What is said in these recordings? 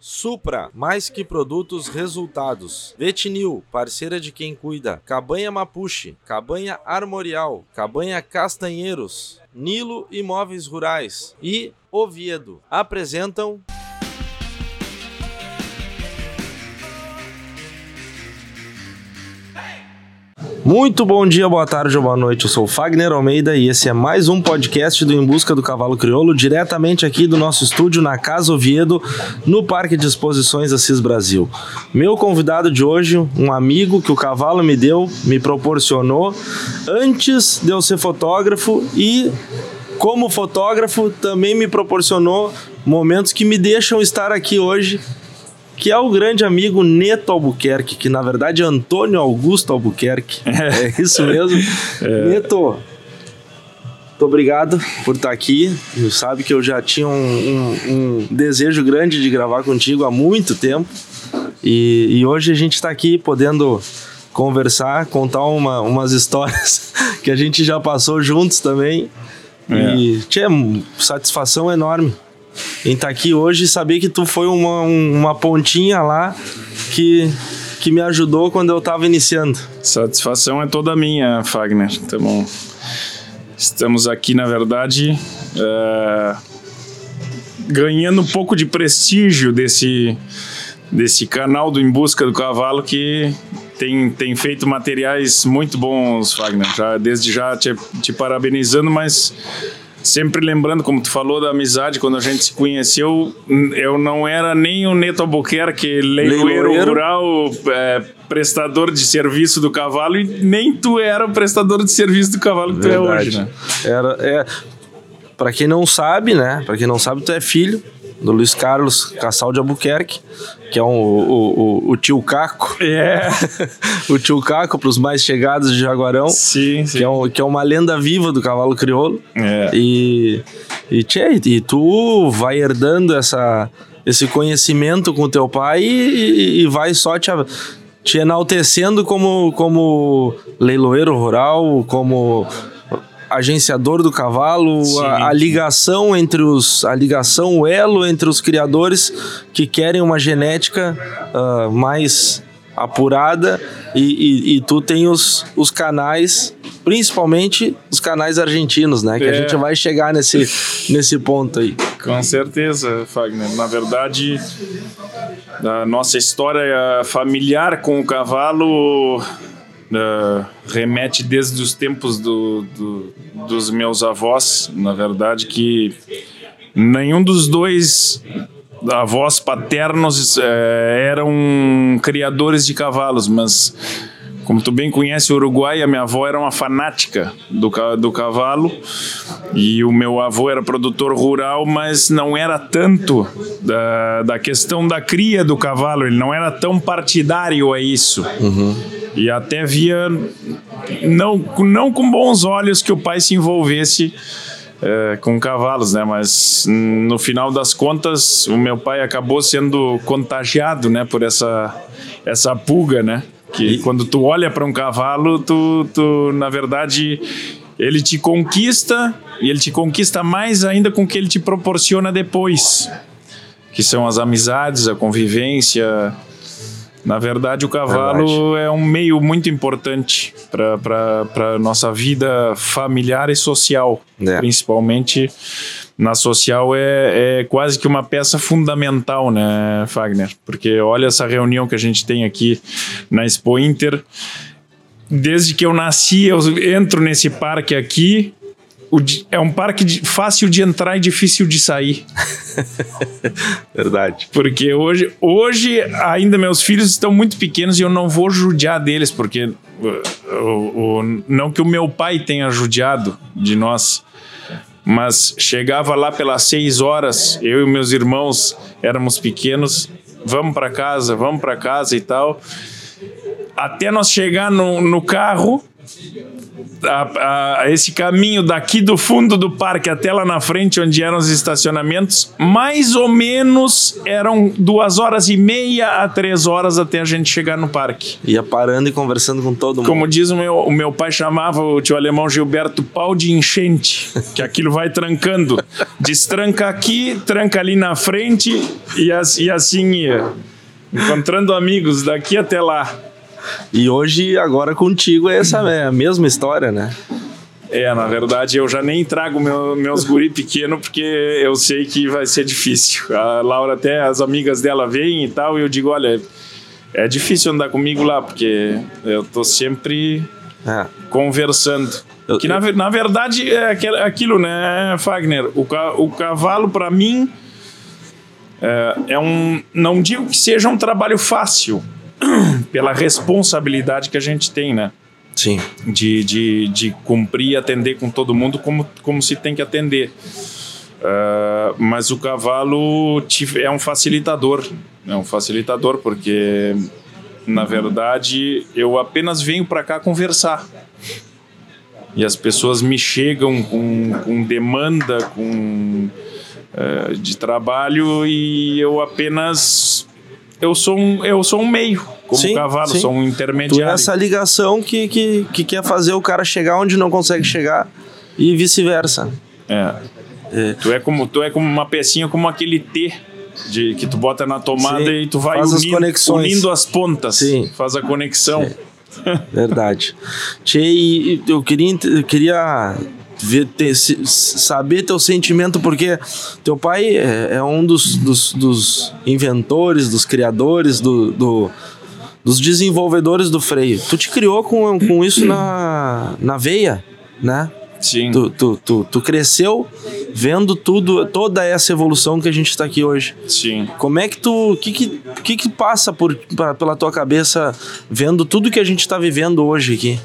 Supra, mais que produtos, resultados. Vetinil, parceira de quem cuida. Cabanha Mapuche, Cabanha Armorial, Cabanha Castanheiros, Nilo Imóveis Rurais e Oviedo apresentam Muito bom dia, boa tarde ou boa noite. Eu sou o Fagner Almeida e esse é mais um podcast do Em Busca do Cavalo Crioulo, diretamente aqui do nosso estúdio na Casa Oviedo, no Parque de Exposições Assis Brasil. Meu convidado de hoje, um amigo que o cavalo me deu, me proporcionou antes de eu ser fotógrafo e como fotógrafo também me proporcionou momentos que me deixam estar aqui hoje que é o grande amigo Neto Albuquerque, que na verdade é Antônio Augusto Albuquerque. É, é isso mesmo. É. Neto, muito obrigado por estar aqui. Você sabe que eu já tinha um, um, um, desejo grande de gravar contigo há muito tempo. E, e hoje a gente está aqui podendo conversar, contar uma, umas histórias que a gente já passou juntos também. É. E tinha satisfação enorme em estar tá aqui hoje e saber que tu foi uma, uma pontinha lá que, que me ajudou quando eu estava iniciando. Satisfação é toda minha, Fagner. Então, estamos aqui, na verdade, é, ganhando um pouco de prestígio desse, desse canal do Em Busca do Cavalo que tem, tem feito materiais muito bons, Fagner. Já, desde já te, te parabenizando, mas Sempre lembrando, como tu falou da amizade, quando a gente se conheceu, eu não era nem o Neto Albuquerque, leiloeiro, rural, é, prestador de serviço do cavalo, e nem tu era o prestador de serviço do cavalo que Verdade. tu é hoje, né? Era, é, para quem não sabe, né? Para quem não sabe, tu é filho do Luiz Carlos Cassal de Albuquerque, que é um, o, o, o tio Caco. É. o tio Caco para os mais chegados de Jaguarão. Sim, sim. Que é, um, que é uma lenda viva do cavalo crioulo. É. E, e, tchê, e tu vai herdando essa, esse conhecimento com o teu pai e, e vai só te, te enaltecendo como, como leiloeiro rural, como agenciador do cavalo, a, a, ligação entre os. a ligação, o elo entre os criadores que querem uma genética uh, mais apurada e, e, e, tu tem os, os canais, principalmente os canais argentinos, né? Que é. a gente vai chegar nesse, nesse ponto aí. Com certeza, Fagner. Na verdade, a nossa história familiar com o cavalo Uh, remete desde os tempos do, do, dos meus avós, na verdade, que nenhum dos dois avós paternos uh, eram criadores de cavalos, mas como tu bem conhece o Uruguai, a minha avó era uma fanática do, do cavalo e o meu avô era produtor rural, mas não era tanto da, da questão da cria do cavalo, ele não era tão partidário a isso. Uhum. E até via, não, não com bons olhos, que o pai se envolvesse é, com cavalos, né? Mas no final das contas, o meu pai acabou sendo contagiado, né? Por essa, essa pulga, né? Que e... quando tu olha para um cavalo, tu, tu, na verdade, ele te conquista e ele te conquista mais ainda com o que ele te proporciona depois, que são as amizades, a convivência. Na verdade, o cavalo verdade. é um meio muito importante para a nossa vida familiar e social, é. principalmente na social é, é quase que uma peça fundamental, né, Fagner? Porque olha essa reunião que a gente tem aqui na Expo Inter. Desde que eu nasci, eu entro nesse parque aqui. É um parque de, fácil de entrar e difícil de sair. Verdade. Porque hoje, hoje ainda meus filhos estão muito pequenos e eu não vou judiar deles, porque o, o, não que o meu pai tenha judiado de nós, mas chegava lá pelas seis horas, eu e meus irmãos éramos pequenos, vamos para casa, vamos para casa e tal. Até nós chegar no, no carro, a, a, esse caminho daqui do fundo do parque até lá na frente, onde eram os estacionamentos, mais ou menos eram duas horas e meia a três horas até a gente chegar no parque. Ia parando e conversando com todo mundo. Como diz o meu, o meu pai chamava o tio alemão Gilberto pau de enchente, que aquilo vai trancando. Destranca aqui, tranca ali na frente e, e assim ia. Encontrando amigos daqui até lá. E hoje, agora contigo, é essa é a mesma história, né? É, na verdade, eu já nem trago meu, meus guri pequeno porque eu sei que vai ser difícil. A Laura, até as amigas dela vêm e tal, e eu digo: olha, é difícil andar comigo lá porque eu tô sempre é. conversando. Eu, que na, na verdade é aquilo, né, Fagner? O, o cavalo, para mim, é, é um. Não digo que seja um trabalho fácil pela responsabilidade que a gente tem, né? Sim. De, de, de cumprir e atender com todo mundo como, como se tem que atender. Uh, mas o cavalo é um facilitador. É um facilitador, porque, na verdade, eu apenas venho para cá conversar. E as pessoas me chegam com, com demanda, com uh, de trabalho, e eu apenas eu sou um, eu sou um meio, como sim, cavalo, sim. sou um intermediário. Tu é essa ligação que, que, que quer fazer o cara chegar onde não consegue chegar e vice-versa. É. é. Tu, é como, tu é como uma pecinha, como aquele T de, que tu bota na tomada sim. e tu vai unindo, as unindo as pontas. Sim. Faz a conexão. Verdade. Tchê, eu queria, eu queria ver, ter, saber teu sentimento, porque teu pai é, é um dos, dos, dos, inventores, dos criadores, do, do, dos desenvolvedores do freio. Tu te criou com, com isso na, na veia, né? Sim. Tu, tu, tu, tu, cresceu vendo tudo, toda essa evolução que a gente está aqui hoje. Sim. Como é que tu. O que, que, que, que passa por, pra, pela tua cabeça vendo tudo que a gente está vivendo hoje aqui?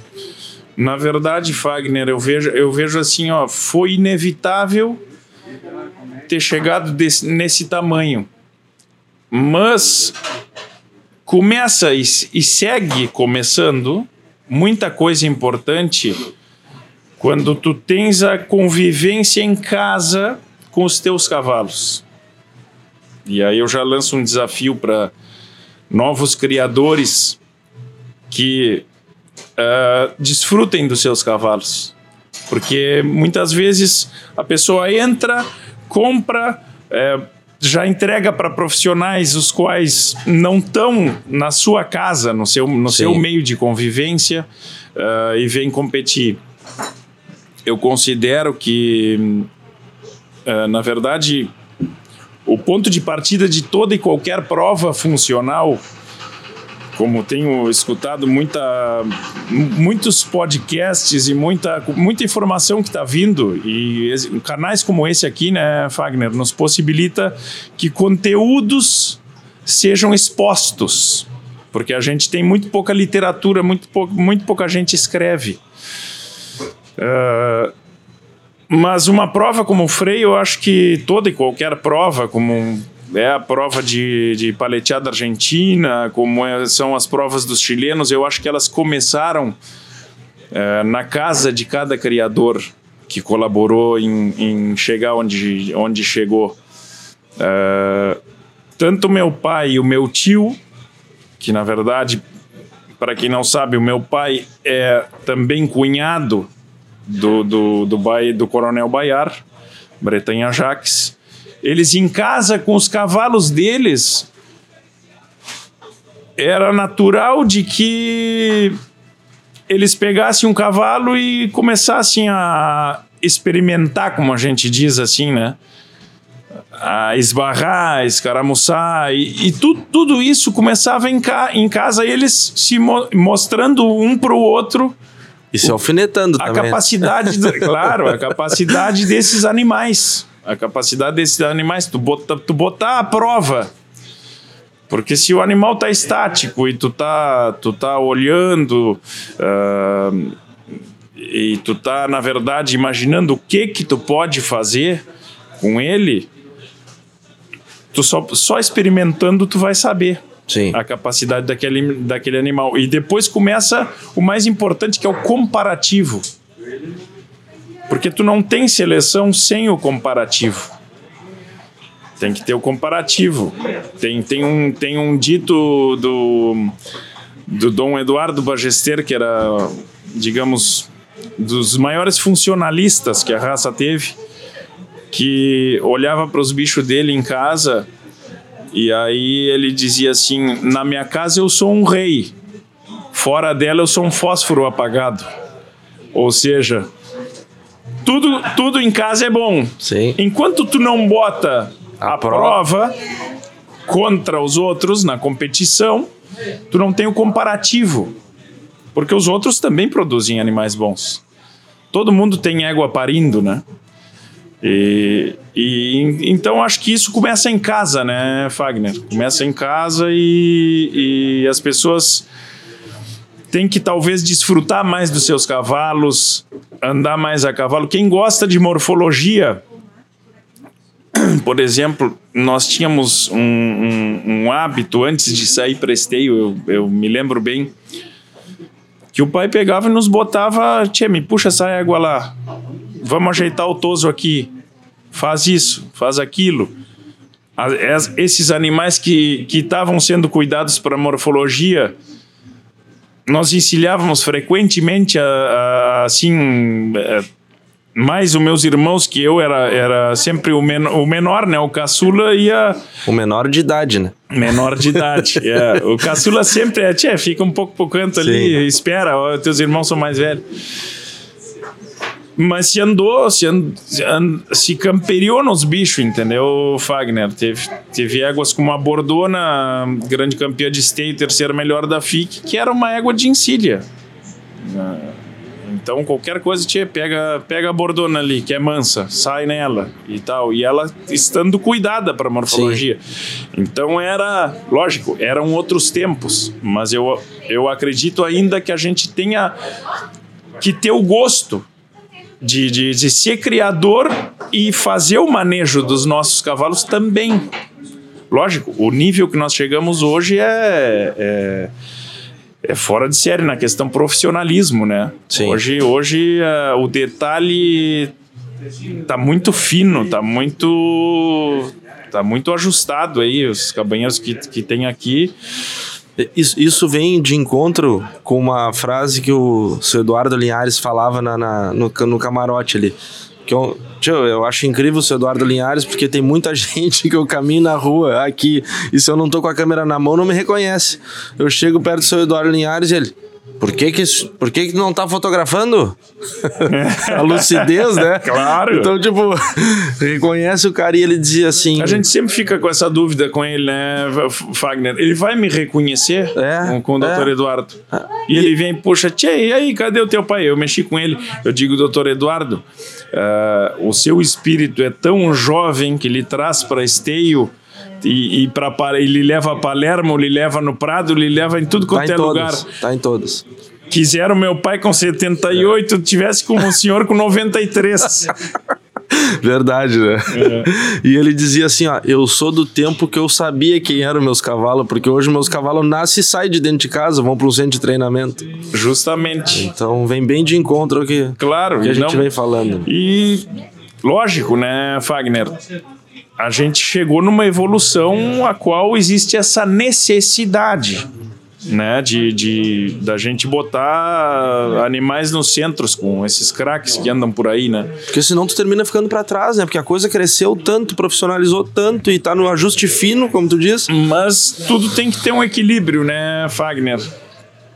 Na verdade, Fagner, eu vejo, eu vejo assim, ó, foi inevitável ter chegado desse, nesse tamanho. Mas começa e, e segue começando muita coisa importante quando tu tens a convivência em casa com os teus cavalos. E aí eu já lanço um desafio para novos criadores que uh, desfrutem dos seus cavalos. Porque muitas vezes a pessoa entra, compra, é, já entrega para profissionais os quais não estão na sua casa, no seu, no seu meio de convivência uh, e vem competir. Eu considero que, uh, na verdade, o ponto de partida de toda e qualquer prova funcional como tenho escutado muita, muitos podcasts e muita, muita informação que está vindo, e canais como esse aqui, né, Fagner, nos possibilita que conteúdos sejam expostos, porque a gente tem muito pouca literatura, muito, pou, muito pouca gente escreve. Uh, mas uma prova como o freio, eu acho que toda e qualquer prova, como é a prova de, de paleteada argentina, como é, são as provas dos chilenos, eu acho que elas começaram é, na casa de cada criador que colaborou em, em chegar onde, onde chegou. É, tanto meu pai e o meu tio, que na verdade, para quem não sabe, o meu pai é também cunhado do, do, do, do, do Coronel Baiar, Bretanha Jacques, eles em casa com os cavalos deles, era natural de que eles pegassem um cavalo e começassem a experimentar, como a gente diz assim, né? A esbarrar, escaramuçar, e, e tu, tudo isso começava em, ca, em casa, eles se mo mostrando um para o outro. E se alfinetando a também. A capacidade, claro, a capacidade desses animais. A capacidade desses animais, tu botar, tu botar a prova. Porque se o animal tá estático e tu tá, tu tá olhando uh, e tu tá, na verdade, imaginando o que que tu pode fazer com ele, tu só, só experimentando tu vai saber. Sim. a capacidade daquele, daquele animal. E depois começa o mais importante, que é o comparativo. Porque tu não tem seleção sem o comparativo. Tem que ter o comparativo. Tem, tem, um, tem um dito do, do Dom Eduardo Bagester, que era, digamos, dos maiores funcionalistas que a raça teve, que olhava para os bichos dele em casa e aí ele dizia assim: Na minha casa eu sou um rei, fora dela eu sou um fósforo apagado. Ou seja, tudo, tudo em casa é bom. Sim. Enquanto tu não bota a, A prova. prova contra os outros na competição, tu não tem o comparativo. Porque os outros também produzem animais bons. Todo mundo tem égua parindo, né? E, e então acho que isso começa em casa, né, Fagner? Começa em casa e, e as pessoas têm que talvez desfrutar mais dos seus cavalos, andar mais a cavalo. Quem gosta de morfologia, por exemplo, nós tínhamos um, um- um hábito antes de sair para esteio, eu, eu me lembro bem, que o pai pegava e nos botava, tia, me puxa essa égua lá, vamos ajeitar o toso aqui, faz isso, faz aquilo. Esses animais que estavam sendo cuidados para morfologia, nós encilhávamos frequentemente, a- a- assim, eh, mais os meus irmãos, que eu era, era sempre o, men o menor, né? O caçula ia O menor de idade, né? menor de idade. é. O caçula sempre é, tchê, fica um pouco pro canto ali, Sim. espera, ó, teus irmãos são mais velhos. Mas se andou, se, and, se, and- se camperiou nos bichos, entendeu, Fagner? Teve, teve éguas como a Bordona, grande campeã de esteio, terceira melhor da FIC, que era uma égua de encilha. Ah, Então, qualquer coisa, tchê, pega, pega a Bordona ali, que é mansa, sai nela e tal. E ela estando cuidada para morfologia. Então, era, lógico, eram outros tempos, mas eu, eu acredito ainda que a gente tenha que ter o gosto de, de, de ser criador e fazer o manejo dos nossos cavalos também. Lógico, o nível que nós chegamos hoje é, é, é fora de série na questão profissionalismo, né? Sim. Hoje, hoje eh, o detalhe tá muito fino, tá muito tá muito ajustado aí os cabanheiros que, que tem aqui. Isso, vem de encontro com uma frase que o seu Eduardo Linhares falava na, na- no, no camarote ali. Que eu, tio, eu acho incrível o seu Eduardo Linhares porque tem muita gente que eu caminho na rua aqui e se eu não tô com a câmera na mão não me reconhece. Eu chego perto do seu Eduardo Linhares e ele. Por que que, por que, que não tá fotografando? a lucidez, né? Claro. Então, tipo, reconhece o cara e ele dizia assim. A gente sempre fica com essa dúvida com ele, né, Fagner? Ele vai me reconhecer É, com, o doutor é. Eduardo? E ele vem, puxa, tchê, e aí, cadê o teu pai? Eu mexi com ele. Eu digo, doutor Eduardo, ah, o seu espírito é tão jovem que ele traz para esteio e, e pra, ele leva a Palermo, ele leva no Prado, ele leva em tudo Tá quanto em é lugar. todas. Tá em todas. Quiseram meu pai com 78, tivesse com o senhor com 93. Verdade, né? E ele dizia assim, ó, eu sou do tempo que eu sabia quem eram meus cavalos, porque hoje meus cavalos nascem e saem de dentro de casa, vão para um centro de treinamento. Justamente. Então vem bem de encontro ao que, Claro. que a gente não- vem falando. E lógico, né, Fagner? A gente chegou numa evolução a qual existe essa necessidade, né, de, de da gente botar animais nos centros com esses craques que andam por aí, né? Porque senão tu termina ficando para trás, né? Porque a coisa cresceu tanto, profissionalizou tanto e tá no ajuste fino, como tu diz. Mas tudo tem que ter um equilíbrio, né, Fagner?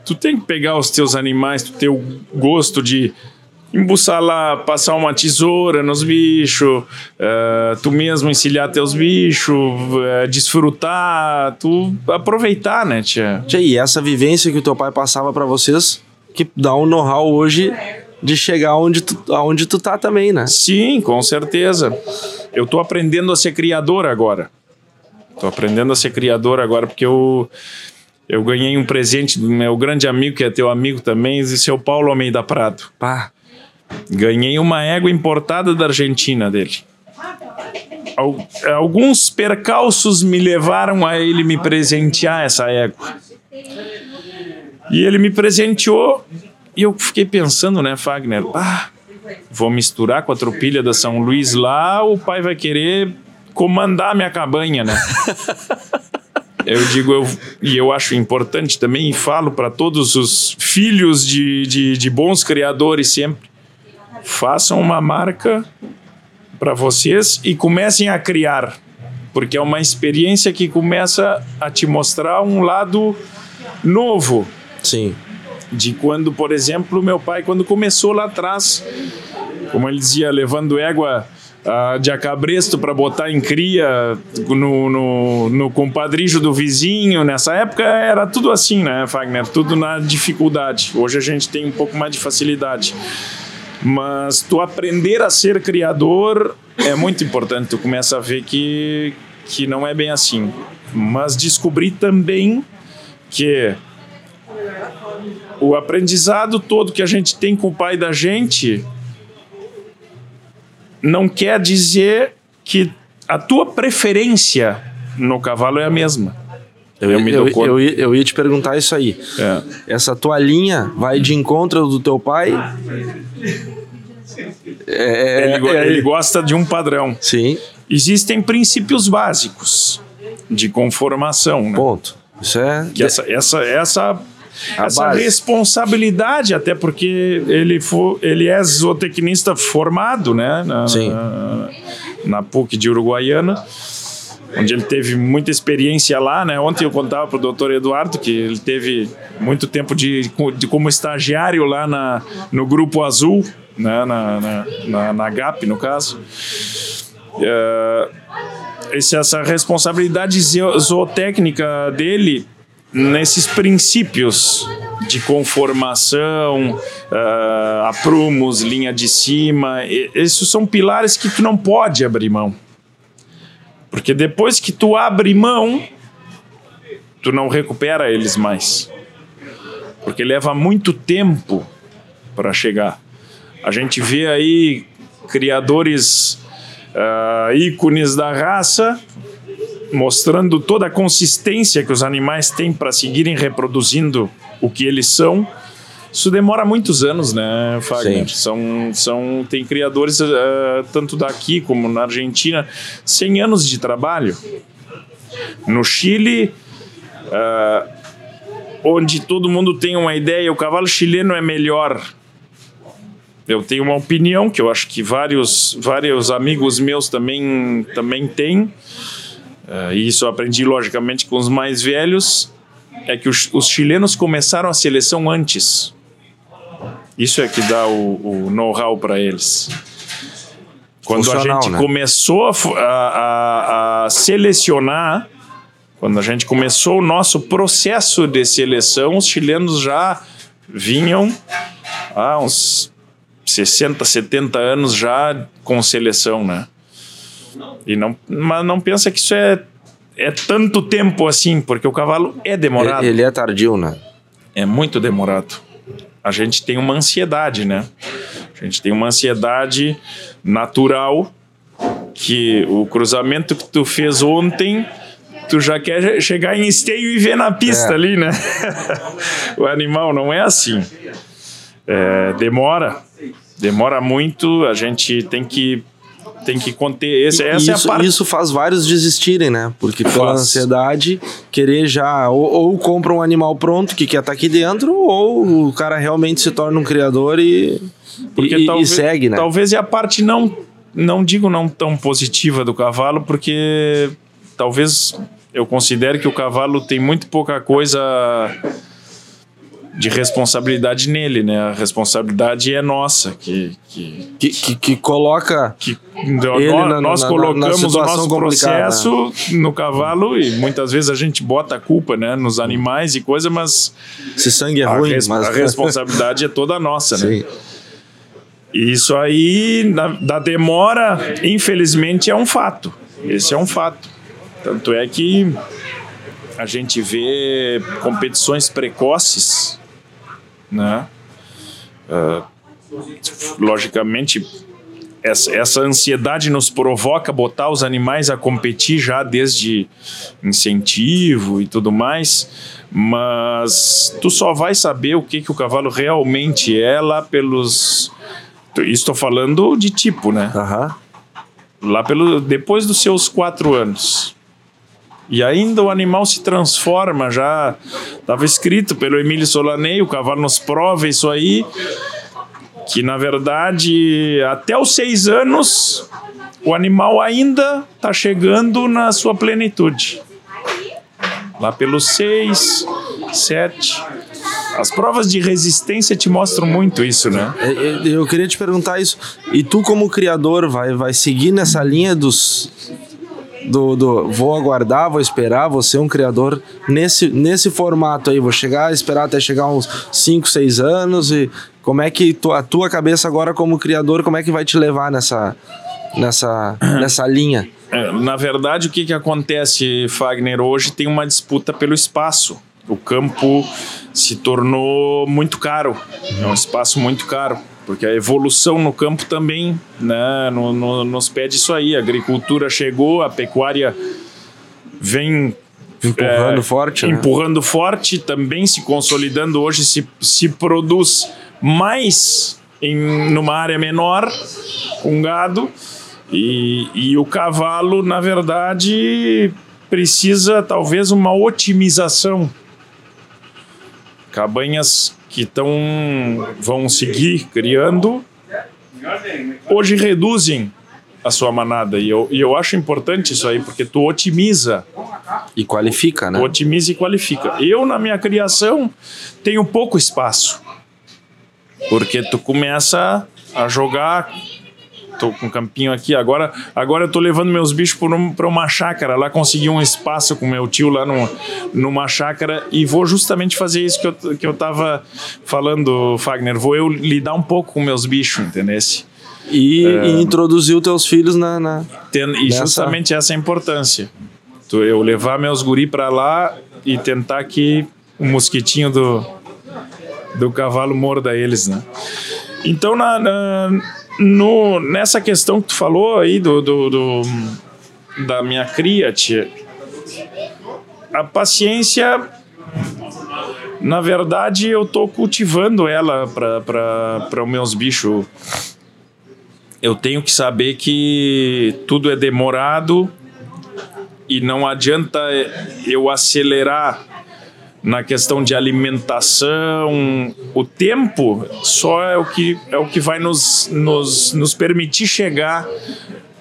Tu tem que pegar os teus animais, tu ter o gosto de embuçar lá, passar uma tesoura nos bichos, eh, tu mesmo encilhar teus bichos, eh, desfrutar, tu aproveitar, né, tia? Tia, E essa vivência que o teu pai passava para vocês, que dá um know-how hoje de chegar onde tu, aonde tu tá também, né? Sim, com certeza. Eu tô aprendendo a ser criador agora. Tô aprendendo a ser criador agora, porque eu, eu ganhei um presente do meu grande amigo, que é teu amigo também, de seu Paulo Almeida Prado. Pá, Ganhei uma égua importada da Argentina dele. Al- Alguns percalços me levaram a ele me presentear essa égua. E ele me presenteou E eu fiquei pensando, né, Fagner, ah, vou misturar com a tropilha da São Luís lá, o pai vai querer comandar minha cabanha, né? eu digo, eu, e eu acho importante também, e falo para todos os filhos de, de, de bons criadores sempre, façam uma marca para vocês e comecem a criar, porque é uma experiência que começa a te mostrar um lado novo. Sim. De quando, por exemplo, meu pai, quando começou lá atrás, como ele dizia, levando égua uh, de acabresto para botar em cria no, no, no compadrijo do vizinho. Nessa época era tudo assim, né, Fagner? Tudo na dificuldade. Hoje a gente tem um pouco mais de facilidade. Mas tu aprender a ser criador é muito importante. Tu começa a ver que, que não é bem assim. Mas descobri também que o aprendizado todo que a gente tem com o pai da gente não quer dizer que a tua preferência no cavalo é a mesma. Eu, eu, eu, eu, eu ia te perguntar isso aí. É. Essa tua linha vai de encontro do teu pai? É, ele, é, ele gosta de um padrão. Sim. Existem princípios básicos de conformação. Né? Ponto. Isso é. Que essa, essa, essa a essa base. responsabilidade, até porque ele, for, ele é zootecnista formado, né? Na, Sim. Na, na PUC de Uruguaiana onde ele teve muita experiência lá, né? Ontem eu contava para o doutor Eduardo que ele teve muito tempo de, de como estagiário lá na, no Grupo Azul, né? na, na, na, na GAP, no caso. Uh, essa responsabilidade zootécnica dele nesses princípios de conformação, uh, aprumos, linha de cima, esses são pilares que tu não pode abrir mão. Porque depois que tu abre mão, tu não recupera eles mais. Porque leva muito tempo para chegar. A gente vê aí criadores uh, ícones da raça mostrando toda a consistência que os animais têm para seguirem reproduzindo o que eles são. Isso demora muitos anos, né, Fagner? Sim. São, são, tem criadores, uh, tanto daqui como na Argentina, 100 anos de trabalho. No Chile, uh, onde todo mundo tem uma ideia, o cavalo chileno é melhor. Eu tenho uma opinião que eu acho que vários, vários amigos meus também, também têm uh, e isso eu aprendi logicamente com os mais velhos, é que os, os chilenos começaram a seleção antes. Isso é que dá o, o know-how para eles. Quando a gente né? começou a, a, a, selecionar, quando a gente começou o nosso processo de seleção, os chilenos já vinham há uns 60, 70 anos já com seleção, né? E não, mas não pensa que isso é, é tanto tempo assim, porque o cavalo é demorado. Ele é tardio, né? É muito demorado. A gente tem uma ansiedade, né? A gente tem uma ansiedade natural que o cruzamento que tu fez ontem tu já quer chegar em esteio e ver na pista é. ali, né? o animal não é assim. É, demora, demora muito. A gente tem que tem que conter esse, essa isso, é a parte. Isso faz vários desistirem, né? Porque pela faz. ansiedade, querer já. Ou, ou, compra um animal pronto que quer estar tá aqui dentro, ou o cara realmente se torna um criador e, porque e, talvez, e segue, né? Talvez é a parte não, não digo não tão positiva do cavalo, porque talvez eu considere que o cavalo tem muito pouca coisa de responsabilidade nele, né? A responsabilidade é nossa, que que, que, que, que coloca que nós, na, nós na, colocamos na o nosso processo no cavalo e muitas vezes a gente bota a culpa, né, nos animais e coisa, mas se sangue é ruim, res, mas a responsabilidade é toda nossa, né? Sim. Isso aí da, da demora, infelizmente, é um fato. Esse é um fato. Tanto é que a gente vê competições precoces né? Uh, logicamente, essa, essa ansiedade nos provoca botar os animais a competir já desde incentivo e tudo mais, mas tu só vai saber o que, que o cavalo realmente é lá pelos. Estou falando de tipo, né? Uhum. Lá pelo depois dos seus quatro anos. E ainda o animal se transforma, já estava escrito pelo Emílio Solanei, o cavalo nos prova isso aí que na verdade até os seis anos o animal ainda está chegando na sua plenitude. Lá pelos seis, sete. As provas de resistência te mostram muito isso, né? É, é, eu queria te perguntar isso. E tu, como criador, vai, vai seguir nessa linha dos. Do, do vou aguardar, vou esperar, vou ser um criador nesse, nesse formato aí. Vou chegar, esperar até chegar uns 5, 6 anos e como é que tu, a tua cabeça agora como criador, como é que vai te levar nessa, nessa, nessa linha? É, na verdade, o que, que acontece, Fagner? Hoje tem uma disputa pelo espaço. O campo se tornou muito caro, é um espaço muito caro, porque a evolução no campo também né, no, no, nos pede isso aí. A agricultura chegou, a pecuária vem empurrando é, forte, né? empurrando forte, também se consolidando. Hoje se, se produz mais em numa área menor com gado e, e o cavalo na verdade precisa talvez uma otimização cabanhas que estão vão seguir criando hoje reduzem a sua manada e eu, e eu acho importante isso aí porque tu otimiza e qualifica, né? Otimiza e qualifica. Eu na minha criação tenho pouco espaço porque tu começa a jogar. Tô com um campinho aqui. Agora, agora eu tô levando meus bichos para um, uma chácara. Lá consegui um espaço com meu tio lá no, numa chácara e vou justamente fazer isso que eu, que eu tava falando, Fagner. Vou eu lidar um pouco com meus bichos, entendeu? E, é, e introduzir os teus filhos na. na ten, e nessa... justamente essa é a importância. Eu levar meus guri para lá e tentar que o mosquitinho do, do cavalo morda eles, né? Então, na, na, no, nessa questão que tu falou aí do, do, do da minha cria, tia, a paciência, na verdade, eu tô cultivando ela para os meus bichos. Eu tenho que saber que tudo é demorado e não adianta eu acelerar na questão de alimentação, o tempo só é o que, é o que vai nos, nos, nos permitir chegar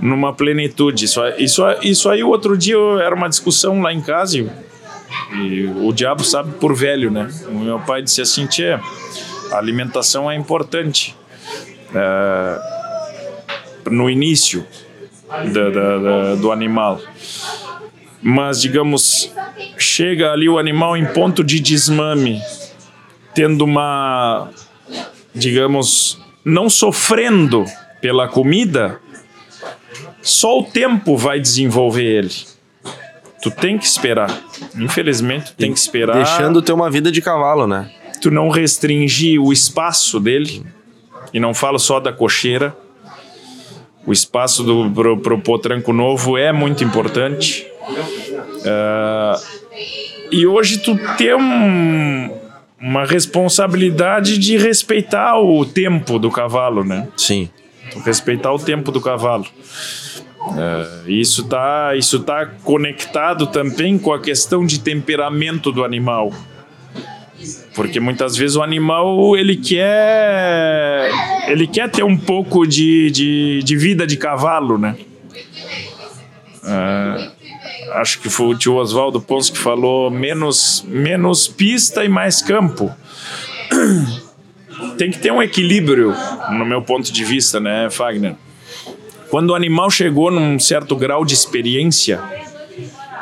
numa plenitude. Isso, isso, isso aí, o outro dia era uma discussão lá em casa e, e o diabo sabe por velho, né? O meu pai disse assim: Tchê, a alimentação é importante é, no início da, da, da, do animal mas digamos, chega ali o animal em ponto de desmame, tendo uma, digamos, não sofrendo pela comida, só o tempo vai desenvolver ele. Tu tem que esperar. Infelizmente, tu tem que esperar. Deixando ter uma vida de cavalo, né? Tu não restringir o espaço dele. E não falo só da cocheira. O espaço do, pro, pro potranco novo é muito importante. Uh, e hoje tu tem um, uma responsabilidade de respeitar o tempo do cavalo, né? Sim. Tu respeitar o tempo do cavalo. Uh, isso tá, isso tá conectado também com a questão de temperamento do animal. Porque muitas vezes o animal ele quer ele quer ter um pouco de, de, de vida de cavalo, né? Uh, acho que foi o tio Oswaldo Pons que falou menos, menos pista e mais campo. Tem que ter um equilíbrio, no meu ponto de vista, né, Fagner? Quando o animal chegou num certo grau de experiência,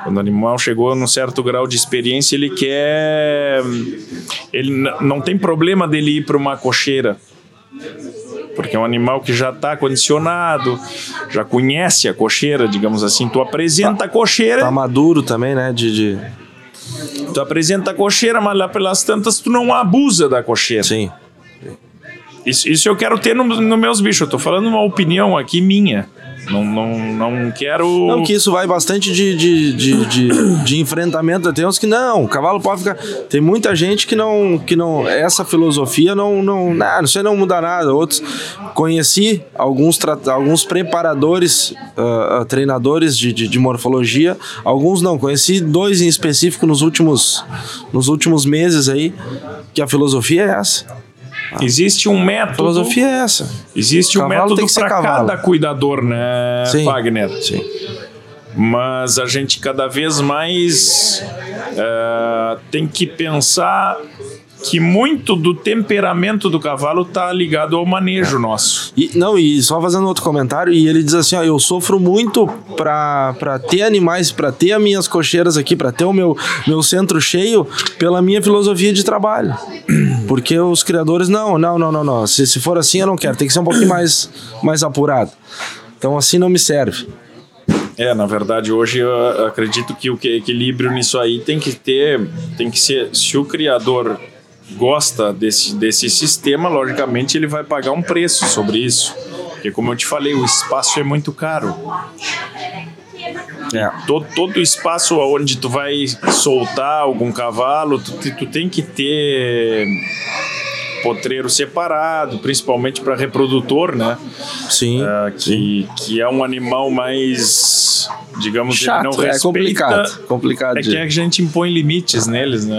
quando o animal chegou num certo grau de experiência, ele quer. Ele não tem problema dele ir para uma cocheira porque é um animal que já está condicionado, já conhece a cocheira, digamos assim. Tu apresenta tá, a cocheira. Tá maduro também, né? De, de, Tu apresenta a cocheira, mas lá pelas tantas tu não abusa da cocheira. Sim. Isso, isso eu quero ter nos no meus bichos. Eu tô falando uma opinião aqui minha. Não, não, não quero. Não, que isso vai bastante de, de, de, de, de enfrentamento. Tem uns que não, o cavalo pode ficar. Tem muita gente que não. que não Essa filosofia não. não não isso não muda nada. Outros. Conheci alguns, alguns preparadores, uh, treinadores de, de, de, morfologia. Alguns não. Conheci dois em específico nos últimos, nos últimos meses aí. Que a filosofia é essa. Existe um método. A filosofia é essa. Existe um método para cada cuidador, né, Sim. Wagner? Sim. Mas a gente cada vez mais uh, tem que pensar que muito do temperamento do cavalo tá ligado ao manejo nosso. E, não, e só fazendo outro comentário, e ele diz assim, ó, eu sofro muito para ter animais, para ter as minhas cocheiras aqui, para ter o meu, meu centro cheio, pela minha filosofia de trabalho. Porque os criadores, não, não, não, não, não. Se, se for assim, eu não quero. Tem que ser um pouquinho mais, mais apurado. Então assim não me serve. É, na verdade, hoje eu acredito que o equilíbrio nisso aí tem que ter, tem que ser, se o criador gosta desse, desse sistema, logicamente ele vai pagar um preço sobre isso. Porque, como eu te falei, o espaço é muito caro. É. Todo, todo espaço onde tu vai soltar algum cavalo, tu, tu tem que ter potreiro separado, principalmente para reprodutor, né? Sim, uh, que, sim. que é um animal mais, digamos, Chato, não respeita. É complicado. complicado é que a gente impõe limites neles, né,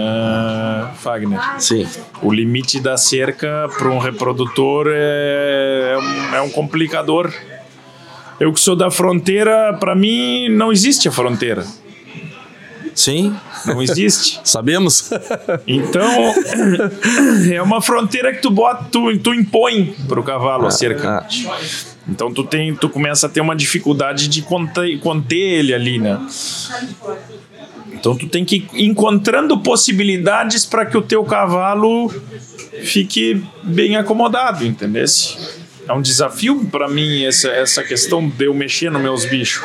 Fagner? Sim. O limite da cerca para um reprodutor é, é, um, é um complicador. Eu que sou da fronteira, para mim não existe a fronteira. Sim. Não existe. Sabemos. Então, é uma fronteira que tu bota, tu, tu impõe pro cavalo a cerca. Ah. Então tu tem, tu começa a ter uma dificuldade de conter, conter ele ali, né? Então tu tem que ir encontrando possibilidades para que o teu cavalo fique bem acomodado, entendeu? É um desafio para mim essa, essa questão de eu mexer nos meus bichos.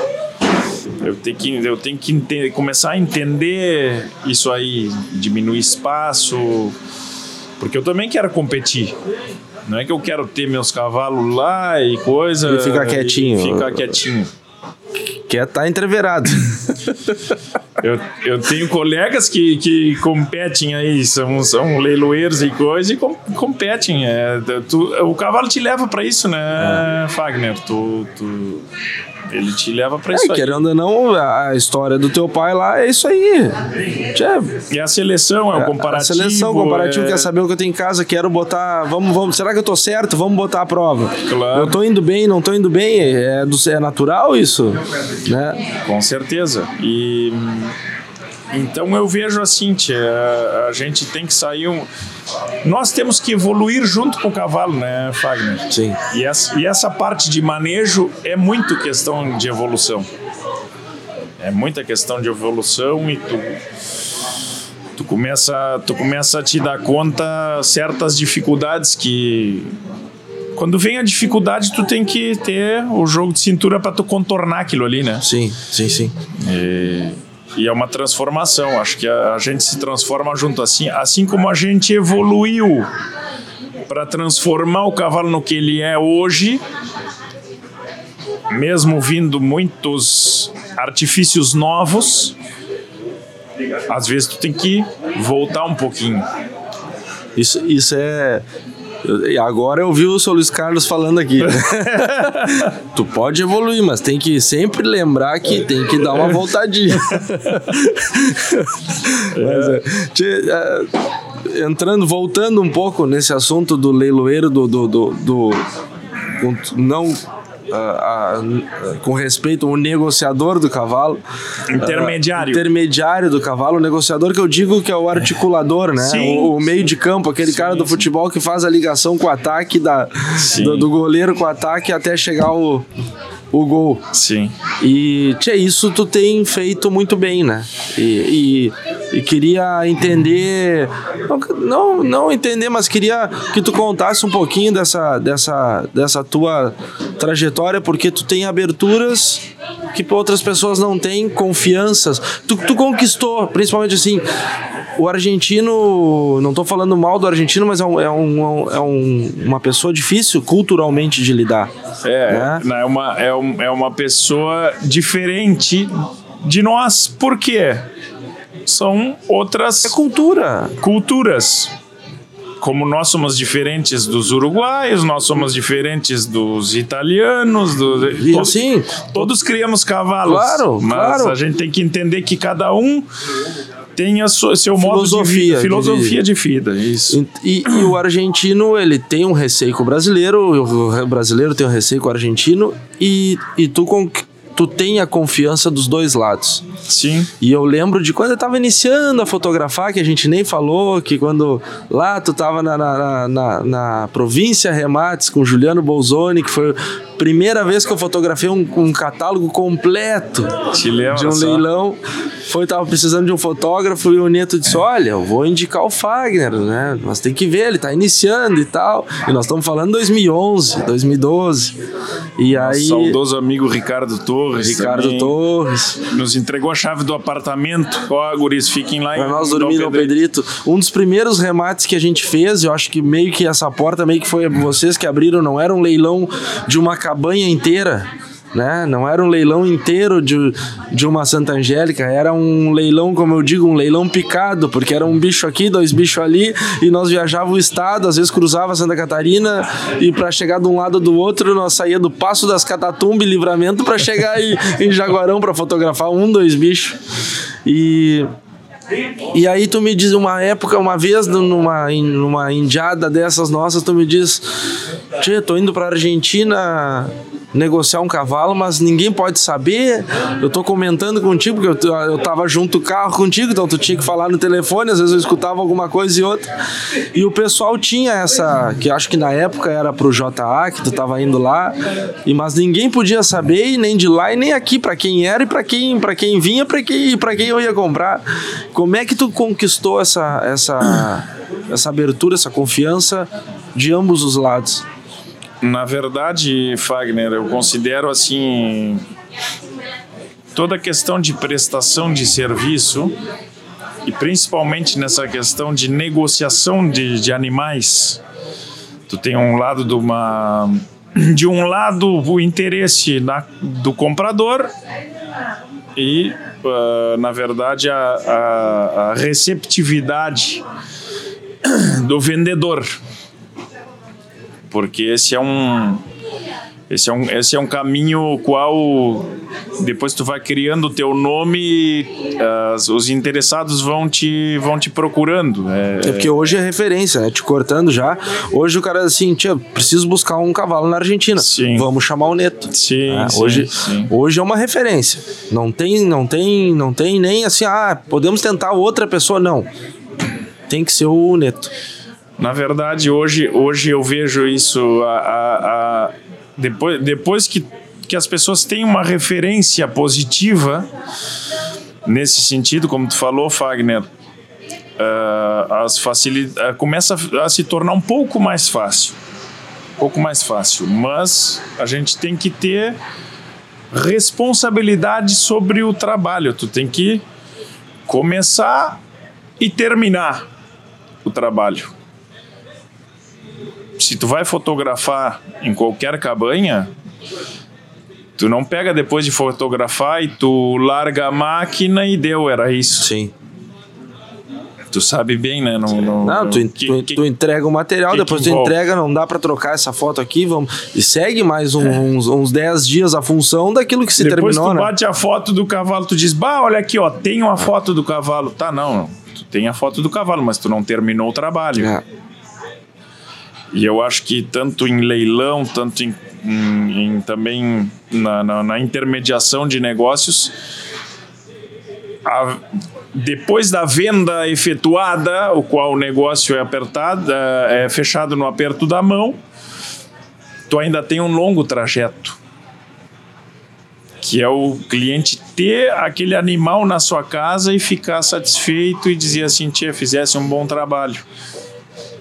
Eu tenho que, eu tenho que entender, começar a entender isso aí, diminuir espaço, porque eu também quero competir. Não é que eu quero ter meus cavalos lá e coisa. E ficar quietinho. E ficar quietinho. Quer estar tá entreverado. eu, eu tenho colegas que, que competem aí, são, são leiloeiros e coisa, e com, competem. É, tu, o cavalo te leva para isso, né, é. Fagner? Tu, tu, ele te leva pra é, isso aí. Querendo ou não, a história do teu pai lá é isso aí. E a seleção, é, o comparativo. A seleção, o comparativo, é... quer saber o que eu tenho em casa, quero botar. Vamos, vamos. Será que eu tô certo? Vamos botar a prova. Claro. Eu tô indo bem, não tô indo bem. É, do, é natural isso? Né? Com certeza. E. Então eu vejo assim, tia, a gente tem que sair um. Nós temos que evoluir junto com o cavalo, né, Fagner? Sim. E essa, e essa parte de manejo é muito questão de evolução. É muita questão de evolução e tu tu começa tu começa a te dar conta certas dificuldades que quando vem a dificuldade tu tem que ter o jogo de cintura para tu contornar aquilo ali, né? Sim, sim, sim. E e é uma transformação. Acho que a, a gente se transforma junto assim, assim como a gente evoluiu para transformar o cavalo no que ele é hoje, mesmo vindo muitos artifícios novos, às vezes tu tem que voltar um pouquinho. Isso, isso é e agora eu vi o seu Luiz Carlos falando aqui. tu pode evoluir, mas tem que sempre lembrar que tem que dar uma voltadinha. mas, é, é, entrando, voltando um pouco nesse assunto do leiloeiro, do, do, do, do não com respeito ao negociador do cavalo. Intermediário. intermediário do cavalo. O negociador que eu digo que é o articulador, né? Sim, o, o, meio de campo, aquele sim, cara do futebol que faz a ligação com o ataque, da, do, do, goleiro com o ataque até chegar o, o gol. Sim. E, tchê, isso tu tem feito muito bem, né? E, e e queria entender, não, não, entender, mas queria que tu contasse um pouquinho dessa, dessa, dessa tua trajetória, porque tu tem aberturas que outras pessoas não têm, confianças. Tu, tu conquistou, principalmente assim, o argentino, não estou falando mal do argentino, mas é, um, é, um, é um, uma pessoa difícil culturalmente de lidar. É, né? é, uma, é, um, é uma pessoa diferente de nós, por quê? São outras. É cultura. Culturas. Como nós somos diferentes dos uruguaios, nós somos diferentes dos italianos, do, e todos, assim, todos criamos cavalos. Claro, mas claro. a gente tem que entender que cada um tem a sua, seu filosofia, modo de vida, filosofia de vida, isso. E, e, o argentino, ele tem um receio com o brasileiro, o brasileiro tem um receio com o argentino, e, e tu tu tem a confiança dos dois lados. Sim. E eu lembro de quando eu tava iniciando a fotografar, que a gente nem falou, que quando lá tu tava na, na, na, na província Remates com Juliano Bolzoni, que foi a primeira vez que eu fotografei um, um catálogo completo Te de um só. leilão. Foi, tava precisando de um fotógrafo e o Neto disse: Olha, eu vou indicar o Fagner, né? Mas tem que ver, ele tá iniciando e tal. E nós estamos falando 2011, 2012. E aí. Saudoso amigo Ricardo Torres. Ricardo também, Torres. Nos entregou a chave do apartamento. Ó, guris, fiquem lá Pra nós dormir no Pedrito. Um dos primeiros remates que a gente fez, eu acho que meio que essa porta, meio que foi vocês que abriram, não era um leilão de uma cabanha inteira. Né? Não era um leilão inteiro de, de uma Santa Angélica, era um leilão, como eu digo, um leilão picado, porque era um bicho aqui, dois bichos ali, e nós viajávamos o estado, às vezes cruzava Santa Catarina, e para chegar de um lado do outro, nós saía do Passo das Catatumbas e Livramento para chegar em, em Jaguarão para fotografar um, dois bichos. E e aí tu me diz uma época, uma vez numa, numa indiada dessas nossas, tu me diz, Tchê, tô indo pra Argentina negociar um cavalo, mas ninguém pode saber. Eu tô comentando contigo, porque eu, eu tava junto do carro contigo, então tu tinha que falar no telefone, às vezes eu escutava alguma coisa e outra. E o pessoal tinha essa, que acho que na época era pro JA, que tu tava indo lá, e mas ninguém podia saber, nem de lá e nem aqui, para quem era e para quem, pra quem vinha, para quem, quem eu ia comprar. Como é que tu conquistou essa, essa, essa abertura, essa confiança de ambos os lados? Na verdade, Fagner, eu considero assim toda a questão de prestação de serviço e principalmente nessa questão de negociação de, de animais. Tu tem um lado de uma de um lado o interesse do comprador e uh, na verdade a, a, a receptividade do vendedor porque esse é um esse é um, esse é um caminho qual depois tu vai criando o teu nome as, os interessados vão te vão te procurando. É, é porque hoje é referência né? Te cortando já. Hoje o cara é assim tia preciso buscar um cavalo na Argentina. Sim. vamos chamar o Neto. Sim, é, sim, hoje sim. hoje é uma referência. Não tem não tem não tem nem assim ah podemos tentar outra pessoa. Não. Tem que ser o Neto na verdade, hoje, hoje eu vejo isso. A, a, a, depois, depois que, que as pessoas têm uma referência positiva, nesse sentido, como tu falou, Fagner, uh, as uh, começa a se tornar um pouco mais fácil. Um pouco mais fácil. Mas a gente tem que ter responsabilidade sobre o trabalho. Tu tem que começar e terminar o trabalho se tu vai fotografar em qualquer cabanha, tu não pega depois de fotografar e tu larga a máquina e deu, era isso. Sim. Tu sabe bem, né? No, no, não, tu, que, tu, que, tu, entrega o material, que depois tu entrega, não dá para trocar essa foto aqui, vamos. E segue mais um, é. uns, uns 10 dias a função daquilo que se depois terminou. Depois tu né? bate a foto do cavalo, tu diz, bah, olha aqui, ó, tem uma foto do cavalo. Tá, não, tu tem a foto do cavalo, mas tu não terminou o trabalho. É. E eu acho que tanto em leilão, tanto em, em, em também na, na, na, intermediação de negócios, a, depois da venda efetuada, o qual o negócio é apertado, é, é fechado no aperto da mão, tu ainda tem um longo trajeto. que é o cliente ter aquele animal na sua casa e ficar satisfeito e dizer assim, tia, fizesse um bom trabalho.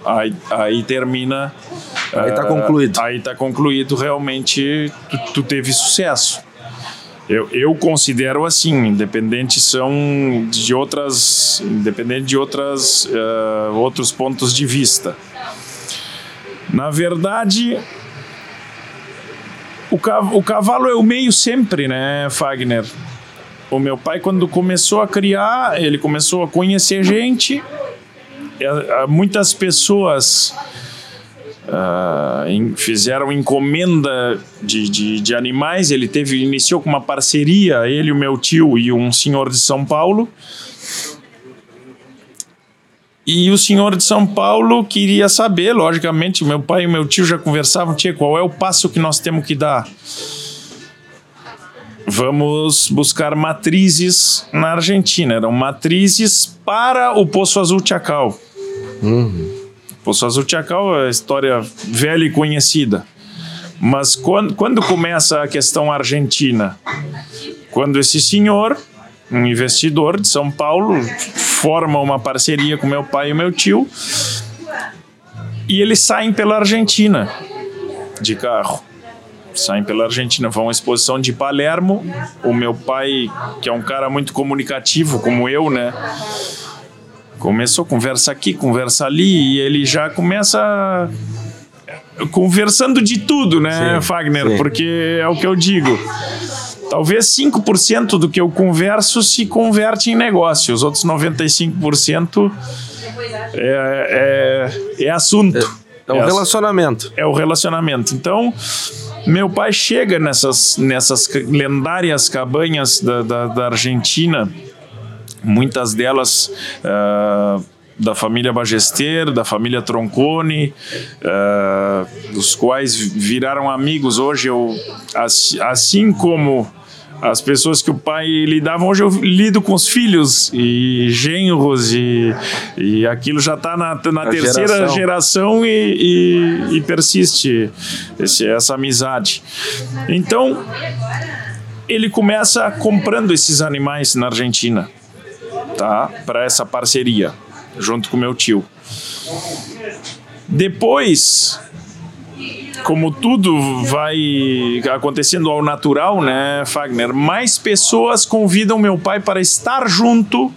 Aí, aí termina. Aí está concluído. Aí está concluído, realmente tu, tu teve sucesso. Eu, eu, considero assim, independente são de outras, independente de outras, uh, outros pontos de vista. Na verdade, o, cav o cavalo é o meio sempre, né, Fagner? O meu pai, quando começou a criar, ele começou a conhecer gente. É, muitas pessoas uh, fizeram encomenda de, de, de, animais. Ele teve iniciou com uma parceria, ele, o meu tio e um senhor de São Paulo. E o senhor de São Paulo queria saber, logicamente, meu pai e meu tio já conversavam, tia, qual é o passo que nós temos que dar? Vamos buscar matrizes na Argentina. Eram matrizes para o Poço Azul Chacal. Uhum. Poço Azul Chacal é história velha e conhecida. Mas quando, quando começa a questão argentina? Quando esse senhor, um investidor de São Paulo, forma uma parceria com meu pai e meu tio e eles saem pela Argentina de carro. Saem pela Argentina, vão à exposição de Palermo. O meu pai, que é um cara muito comunicativo, como eu, né? Começou conversa aqui, conversa ali, e ele já começa conversando de tudo, né, sim, Fagner? Sim. Porque é o que eu digo Talvez 5% do que eu converso se converte em negócio. Os outros 95% é, é, é assunto. É, é o é relacionamento. É o relacionamento. Então, meu pai chega nessas, nessas lendárias cabanhas da, da, da Argentina, muitas delas. Uh, da família Bagester, da família Troncone, uh, dos quais viraram amigos. Hoje eu, assim como as pessoas que o pai lidava. Hoje eu lido com os filhos e genros e, e aquilo já está na, na terceira geração, geração e, e, e, persiste esse, essa amizade. Então, ele começa comprando esses animais na Argentina, tá? Para essa parceria, junto com meu tio. Depois como tudo vai acontecendo ao natural, né, Fagner? Mais pessoas convidam meu pai para estar junto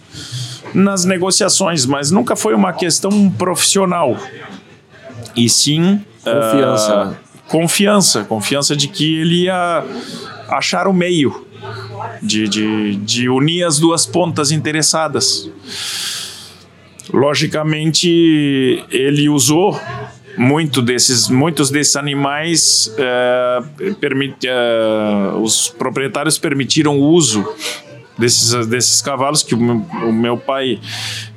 nas negociações, mas nunca foi uma questão profissional. E sim. Confiança. Uh, confiança. Confiança de que ele ia achar o meio de, de, de unir as duas pontas interessadas. Logicamente, ele usou muito desses, muitos desses animais, é, permite, é, os proprietários permitiram o uso desses, desses cavalos que o meu, o meu, pai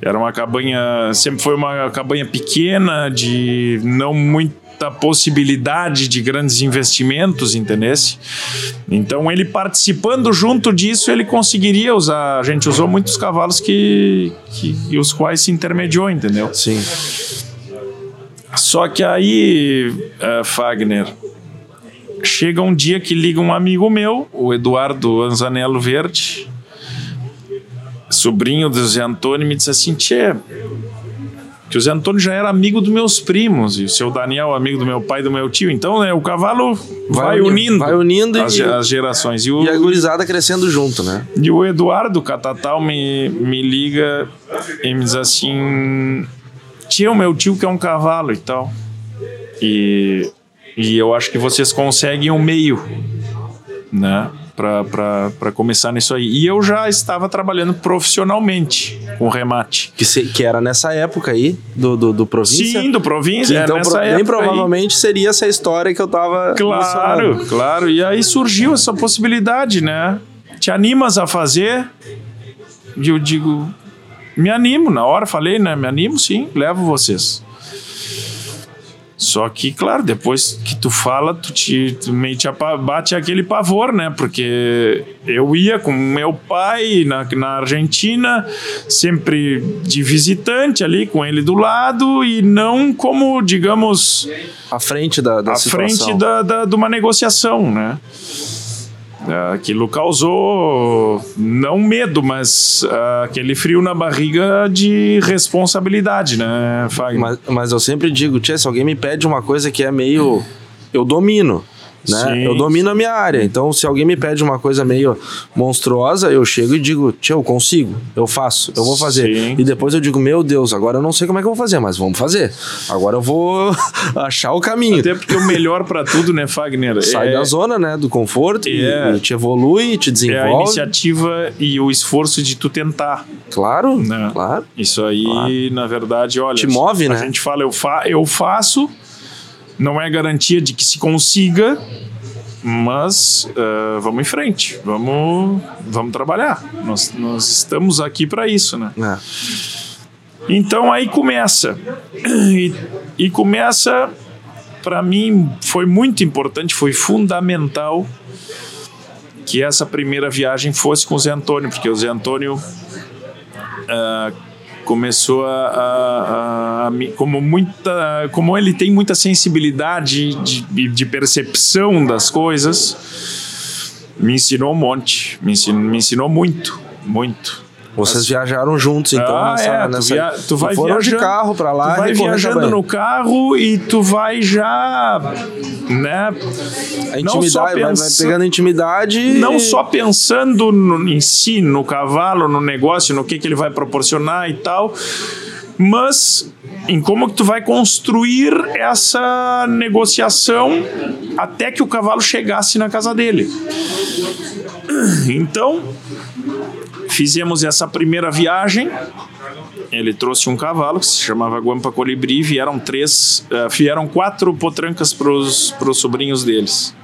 era uma cabanha sempre foi uma cabanha pequena de não muita possibilidade de grandes investimentos entendesse? Então ele participando junto disso ele conseguiria usar. A gente usou muitos cavalos que, que os quais se intermediou entendeu? Sim só que aí, uh, Fagner, chega um dia que liga um amigo meu, o Eduardo Anzanello Verde, sobrinho do Zé Antônio, me disse assim: Tchê, que o Zé Antônio já era amigo dos meus primos, e o seu Daniel, amigo do meu pai e do meu tio. Então, né, o cavalo vai, vai unindo, vai unindo as, e, as gerações. E, o, e a gurizada crescendo junto, né? E o Eduardo Catatal me, me liga e me diz assim: tinha o meu tio que é um cavalo e tal. E, e eu acho que vocês conseguem um meio, né? para começar nisso aí. E eu já estava trabalhando profissionalmente com remate. Que, se, que era nessa época aí, do, do, do Província? Sim, do Província. então, nessa pro, bem provavelmente aí. seria essa história que eu estava Claro, claro. E aí surgiu essa possibilidade, né? Te animas a fazer? E eu digo, me animo, na hora falei, né? Me animo sim, levo vocês. Só que, claro, depois que tu fala, tu, te, tu meio te bate aquele pavor, né? Porque eu ia com meu pai na, na Argentina, sempre de visitante ali, com ele do lado, e não como, digamos. À frente da, da à situação. frente da, da, de uma negociação, né? Ah, Aquilo causou não medo, mas ah, aquele frio na barriga de responsabilidade, né, Fagner? Mas, mas eu sempre digo, se alguém me pede uma coisa que é meio. Eu domino. Né? Sim, eu domino a minha área. Então, se alguém me pede uma coisa meio monstruosa, eu chego e digo, tia, eu consigo, eu faço, eu vou fazer. Sim. E depois eu digo, meu Deus, agora eu não sei como é que eu vou fazer, mas vamos fazer. Agora eu vou achar o caminho. Até porque o melhor pra tudo, né, Fagner? Sai é, da zona, né? Do conforto e- É. e te evolui, te é a desenvolve. iniciativa e o esforço de tu tentar. Claro, Né? claro. Isso aí, na verdade, olha. Te move, a né? gente fala, eu, fa eu faço, não é garantia de que se consiga, mas eh, vamos em frente, vamos, vamos trabalhar. Nós, nós estamos aqui para isso, né? É. Então aí começa. E, e começa, para mim, foi muito importante, foi fundamental que essa primeira viagem fosse com o Zé Antônio, porque o Zé Antônio ah, começou a, a- a- como muita como ele tem muita sensibilidade de, de percepção das coisas me ensinou um monte me ensinou, me ensinou muito muito Vocês viajaram juntos, então, ah, nessa, é, tu, nessa- via, tu vai foram viajando, de carro pra lá tu vai e viajando no carro e tu vai já né A não só intimidade, vai, vai pegando intimidade. e- não só pensando no, em si, no cavalo, no negócio, no que, que ele vai proporcionar e tal, mas em como que tu vai construir essa negociação até que o cavalo chegasse na casa dele. Então, fizemos essa primeira viagem. Ele trouxe um cavalo que se chamava Guampa Colibri. Vieram três, eh, vieram quatro potrancas para os sobrinhos deles,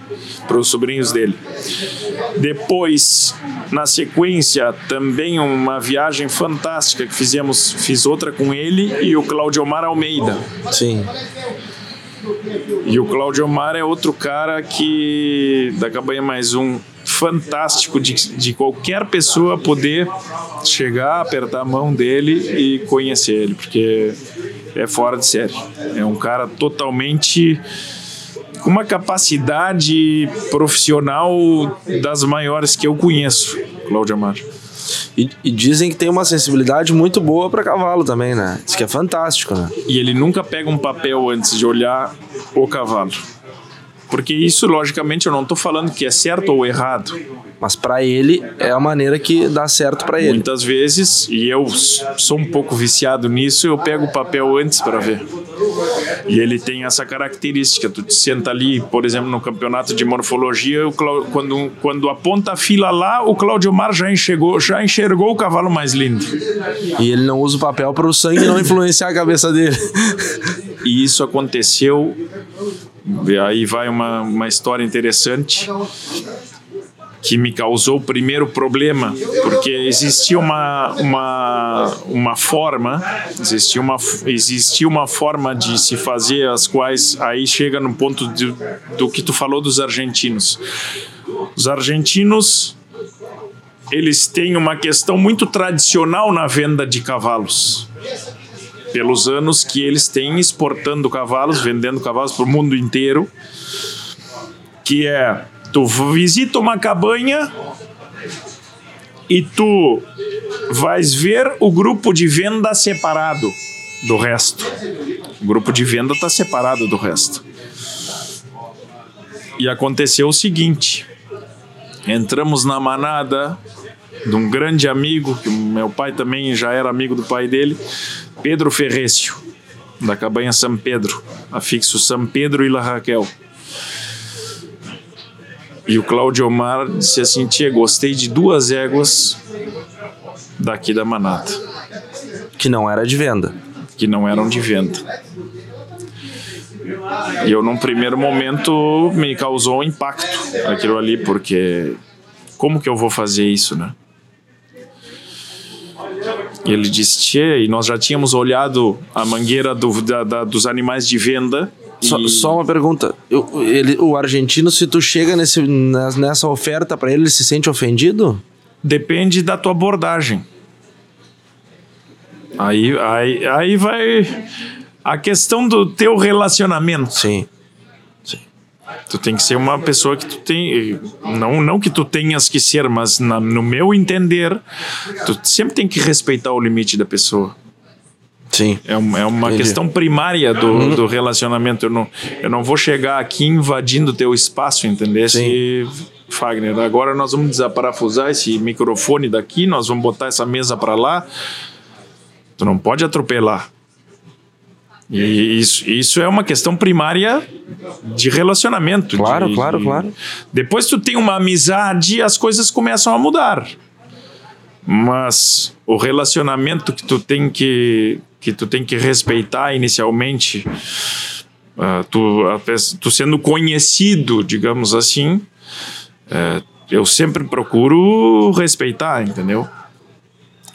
para os sobrinhos dele. Depois, na sequência, também uma viagem fantástica que fizemos, fiz outra com ele e o Claudio Omar Almeida. Sim. E o Claudio Omar é outro cara que da cabanha mais um fantástico de, de qualquer pessoa poder chegar, apertar a mão dele e conhecer ele, porque é fora de série. É um cara totalmente com uma capacidade profissional das maiores que eu conheço, Claudio Amar. E, e dizem que tem uma sensibilidade muito boa pra cavalo também, né? Diz que é fantástico, né? E ele nunca pega um papel antes de olhar o cavalo. Porque isso, logicamente, eu não estou falando que é certo ou errado. Mas pra ele é a maneira que dá certo pra ele. Muitas vezes, e eu sou um pouco viciado nisso, eu pego o papel antes para ver. E ele tem essa característica. Tu te senta ali, por exemplo, no campeonato de morfologia, quando, quando aponta a fila lá, o Claudio Mar já enxergou, já enxergou o cavalo mais lindo. E ele não usa o papel para o sangue não influenciar a cabeça dele. E isso aconteceu. Aí vai uma, uma história interessante que me causou o primeiro problema, porque existia uma, uma, uma forma, existia uma, existia uma forma de se fazer as quais aí chega no ponto de, do que tu falou dos argentinos. Os argentinos eles têm uma questão muito tradicional na venda de cavalos pelos anos que eles têm exportando cavalos, vendendo cavalos para o mundo inteiro, que é tu visita uma cabanha e tu vais ver o grupo de venda separado do resto. O grupo de venda está separado do resto. E aconteceu o seguinte: entramos na manada de um grande amigo, que meu pai também já era amigo do pai dele, Pedro Ferrécio, da cabanha São Pedro, afixo São Pedro e La Raquel. E o Claudio Omar disse assim: Tia, gostei de duas éguas daqui da manada, Que não era de venda. que não eram de venda. E eu, num primeiro momento, me causou um impacto aquilo ali, porque como que eu vou fazer isso, né? E ele disse, Tchê, e nós já tínhamos olhado a mangueira do- da- da- dos animais de venda. Só, e- só uma pergunta. Eu- ele, o argentino, se tu chega nesse, nessa oferta pra ele, ele se sente ofendido? Depende da tua abordagem. Aí, aí, aí vai a questão do teu relacionamento. Sim. Tu tem que ser uma pessoa que tu tem. Não, não que tu tenhas que ser, mas na, no meu entender, tu sempre tem que respeitar o limite da pessoa. Sim. É, um, é uma questão primária do, do relacionamento. Eu não, eu não vou chegar aqui invadindo teu espaço, entendeu? Se, Fagner, agora nós vamos desaparafusar esse microfone daqui, nós vamos botar essa mesa para lá. Tu não pode atropelar. E isso, isso é uma questão primária de relacionamento. Claro, de- claro, de- claro. Depois tu tem uma amizade, as coisas começam a mudar. Mas o relacionamento que tu tem que que tu tem que respeitar inicialmente, ah, tu, tu sendo conhecido, digamos assim, eh, eu sempre procuro respeitar, entendeu?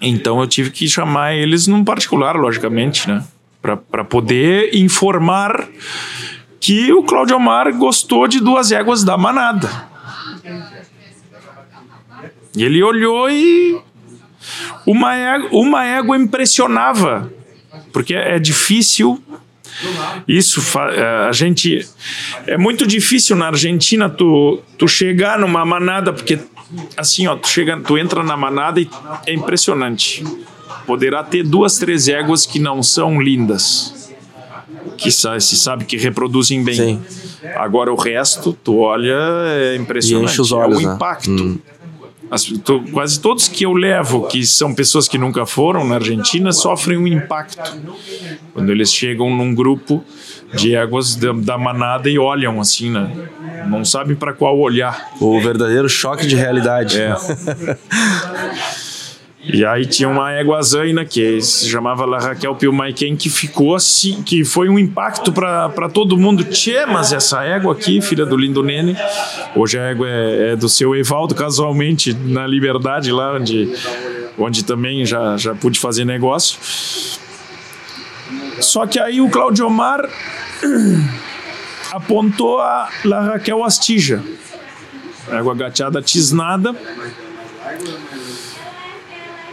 Então eu tive que chamar eles num particular, logicamente, né? Para poder informar que o Claudio Omar gostou de duas éguas da manada. E ele olhou e uma égua, uma égua impressionava, porque é difícil. Isso eh, a gente é muito difícil na Argentina tu, tu chegar numa manada porque assim ó tu chega tu entra na manada e é impressionante poderá ter duas três éguas que não são lindas que se sabe que reproduzem bem Sim. agora o resto tu olha é impressionante E enche os olhos, é um né? impacto as- to- quase todos que eu levo, que são pessoas que nunca foram na Argentina, sofrem um impacto quando eles chegam num grupo de éguas da, da manada e olham assim, né? Não sabem para qual olhar. O verdadeiro choque de realidade. É. E aí tinha uma égua zaina que se chamava La Raquel Pilmaiken que ficou assim, que foi um impacto para todo mundo. Tchê, mas essa égua aqui, filha do lindo Nene, hoje a égua é, é do seu Evaldo, casualmente, na Liberdade, lá onde, onde também já, já pude fazer negócio. Só que aí o Claudio Omar apontou a La Raquel Astija, égua gateada tisnada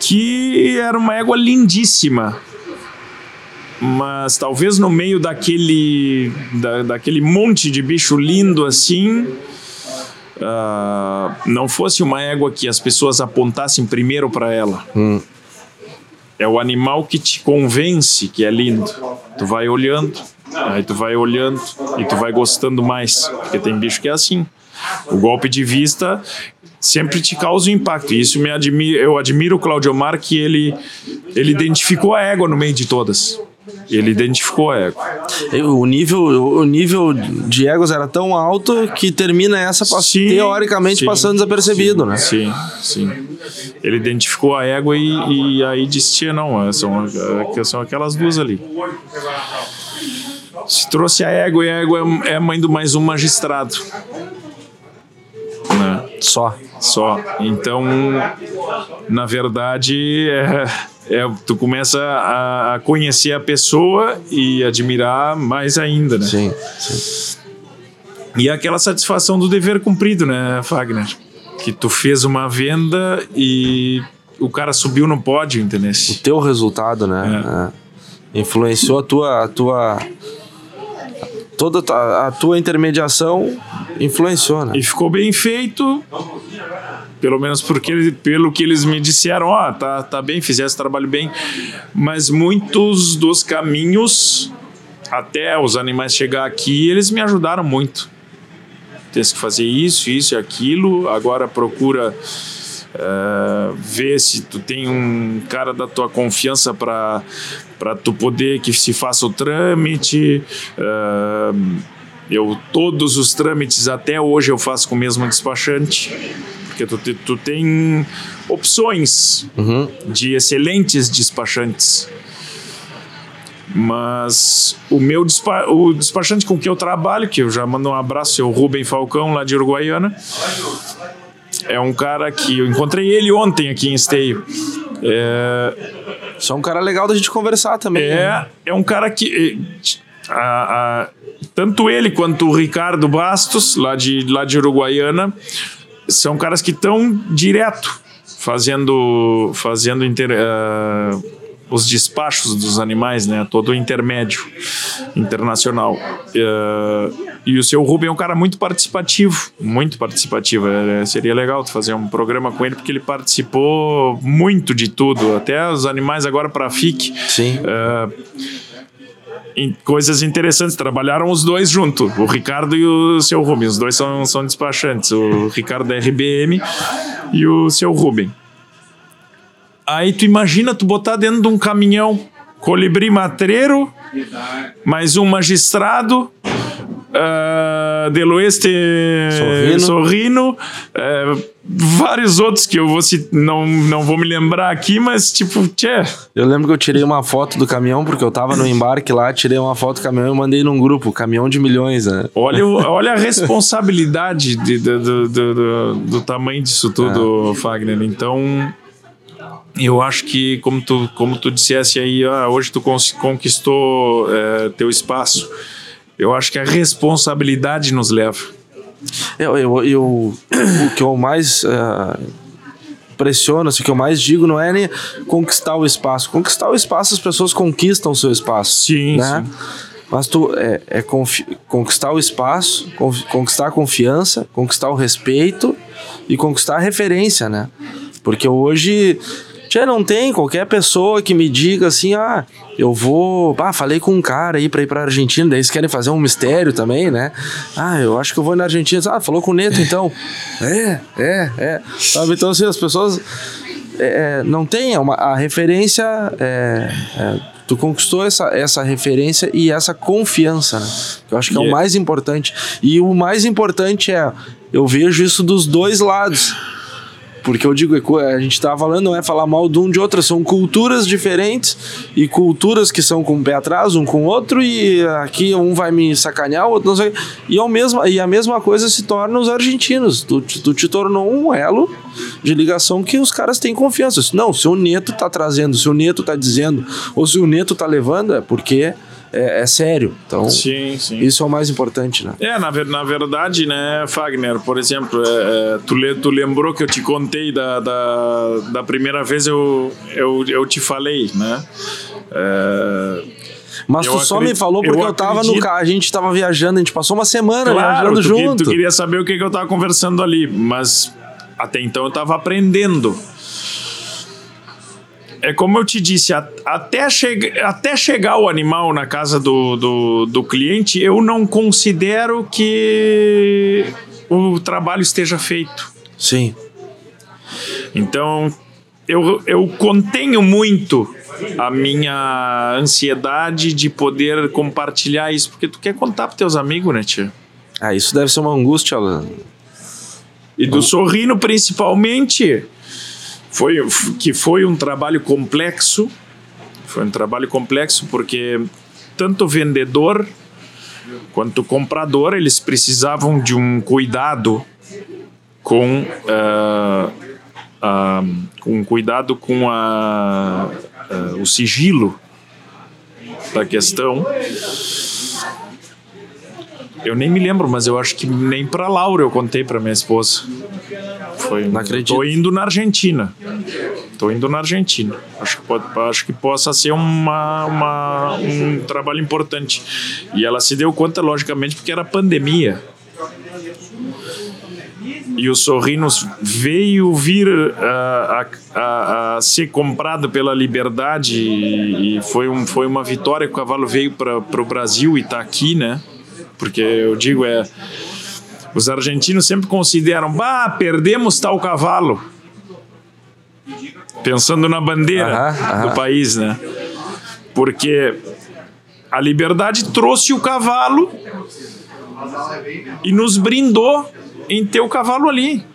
que era uma égua lindíssima. Mas talvez no meio daquele, da, daquele monte de bicho lindo assim, ah, não fosse uma égua que as pessoas apontassem primeiro para ela. É o animal que te convence que é lindo. Tu vai olhando, aí tu vai olhando e tu vai gostando mais. Porque tem bicho que é assim. O golpe de vista sempre te causa um impacto. E isso me admira, eu admiro o Claudio Omar que ele, ele identificou a égua no meio de todas. Ele identificou a égua. O nível, o nível de egos era tão alto que termina essa Sim, teoricamente sim, passando desapercebido, sim, né? Sim, sim. Ele identificou a égua e, e aí disse: "Tia, não, são, é, são aquelas duas ali. Se trouxe a égua e a égua é a mãe do mais um magistrado. Né? Só. Só. Então, na verdade, é, é- tu começa a, a conhecer a pessoa e admirar mais ainda, né? Sim. sim. E é aquela satisfação do dever cumprido, né, Fagner? Que tu fez uma venda e o cara subiu no pódio, entendeu? Teu resultado, né? É. Influenciou a tua, a tua. Toda a, tua intermediação influenciou, né? E ficou bem feito, pelo menos porque, pelo que eles me disseram, ó, tá, tá bem, fizesse trabalho bem, mas muitos dos caminhos até os animais chegar aqui, eles me ajudaram muito. Tens que fazer isso, isso e aquilo, agora procura eh, ver se tu tem um cara da tua confiança para para tu poder que se faça o trâmite. eh, eu todos os trâmites até hoje eu faço com o mesmo despachante, porque tu, tu tem opções de excelentes despachantes. Mas o meu despa o despachante com que eu trabalho, que eu já mando um abraço, é o Rubem Falcão, lá de Uruguaiana. É um cara que eu encontrei ele ontem aqui em Esteio. É, Isso é um cara legal da gente conversar também. né? é, é um cara que. eh, a- a- tanto ele quanto o Ricardo Bastos, lá de, lá de Uruguaiana, são caras que estão direto fazendo, fazendo inter- eh, os despachos dos animais, né? todo o intermédio internacional. Eh, E o seu Rubem é um cara muito participativo, muito participativo. É, seria legal fazer um programa com ele, porque ele participou muito de tudo, até os animais agora para a FIC. Sim. Uh, coisas interessantes. Trabalharam os dois junto, o Ricardo e o seu Rubem. Os dois são, são despachantes, o Ricardo da RBM e o seu Rubem. Aí tu imagina tu botar dentro de um caminhão colibri matreiro, mais um magistrado, uh, Deloeste Sorrino, Sorrino uh, vários outros que eu vou se, não, não vou me lembrar aqui, mas tipo, tchê. Eu lembro que eu tirei uma foto do caminhão, porque eu tava no embarque lá, tirei uma foto do caminhão e mandei num grupo, caminhão de milhões, né? Olha, olha a responsabilidade de, de, de, do, do tamanho disso tudo, é. Fagner. Então, eu acho que, como tu, como tu dissesse aí, ah, hoje tu conquistou é, teu espaço. Eu acho que a responsabilidade nos leva. Eu, eu, eu o que eu mais uh, impressiona, assim, o que eu mais digo não é nem conquistar o espaço. Conquistar o espaço, as pessoas conquistam o seu espaço. Sim, né? sim. Mas tu é, é conquistar o espaço, conquistar a confiança, conquistar o respeito e conquistar a referência, né? Porque hoje já não tem qualquer pessoa que me diga assim, ah, eu vou. Ah, falei com um cara aí pra ir pra Argentina, daí eles querem fazer um mistério também, né? Ah, eu acho que eu vou na Argentina. Ah, falou com o Neto então. é, é, é. Sabe? Então, assim, as pessoas. É, é não tem uma, a referência. É, é, tu conquistou essa, essa referência e essa confiança, né? Eu acho que yeah. é o mais importante. E o mais importante é, eu vejo isso dos dois lados. Porque eu digo, é a gente estava falando, não é falar mal de um de outro, são culturas diferentes e culturas que são com um pé atrás, um com o outro, e aqui um vai me sacanear, o outro não sei. E, ao mesmo, e a mesma coisa se torna os argentinos. Tu, tu te tornou um elo de ligação que os caras têm confiança. Não, se o Neto tá trazendo, se o Neto tá dizendo, ou se o Neto tá levando, é porque é, é, sério. Então, sim, sim. isso é o mais importante, né? É, na, na verdade, né, Fagner, por exemplo, é, é, tu, le, tu lembrou que eu te contei da, da, da primeira vez eu, eu, eu te falei, né? É, mas eu tu só me falou porque eu, eu tava acredito... no carro, a gente tava viajando, a gente passou uma semana claro, viajando tu, junto. Tu queria saber o que, que eu tava conversando ali, mas até então eu tava aprendendo é como eu te disse, a, até, che, até chegar o animal na casa do, do, do cliente, eu não considero que o trabalho esteja feito. Sim. Então, eu, eu contenho muito a minha ansiedade de poder compartilhar isso, porque tu quer contar para teus amigos, né, tia? Ah, isso deve ser uma angústia, Alan. E do sorrindo, principalmente, foi, que foi um trabalho complexo, foi um trabalho complexo porque tanto o vendedor quanto o comprador eles precisavam de um cuidado com uh, uh, um cuidado com a, uh, o sigilo da questão eu nem me lembro, mas eu acho que nem para Laura eu contei para minha esposa. Foi, não acredito. Tô indo na Argentina. Tô indo na Argentina. Acho que, pode, acho que possa ser uma, uma, um trabalho importante. E ela se deu conta, logicamente, porque era pandemia. E o Sorrinos veio vir a, a, a, ser comprado pela Liberdade e foi, um, foi uma vitória que o cavalo veio para o Brasil e está aqui, né? Porque eu digo, é. Os argentinos sempre consideram, bah, perdemos tal cavalo. Pensando na bandeira do país, né? Porque a liberdade trouxe o cavalo e nos brindou em ter o cavalo ali.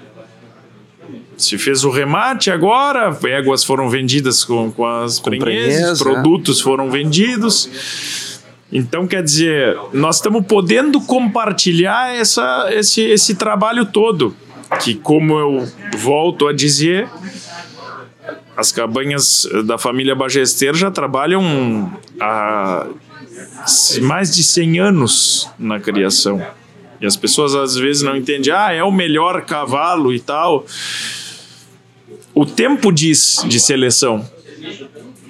Se fez o remate agora, éguas foram vendidas com, com as prenhezes, é. produtos é. foram vendidos. Então, quer dizer, nós estamos podendo compartilhar essa, esse, esse trabalho todo, que, como eu volto a dizer, as cabanhas da família Bagester já trabalham há mais de 100 anos na criação. E as pessoas às vezes não entendem, ah, é o melhor cavalo e tal. O tempo diz de seleção,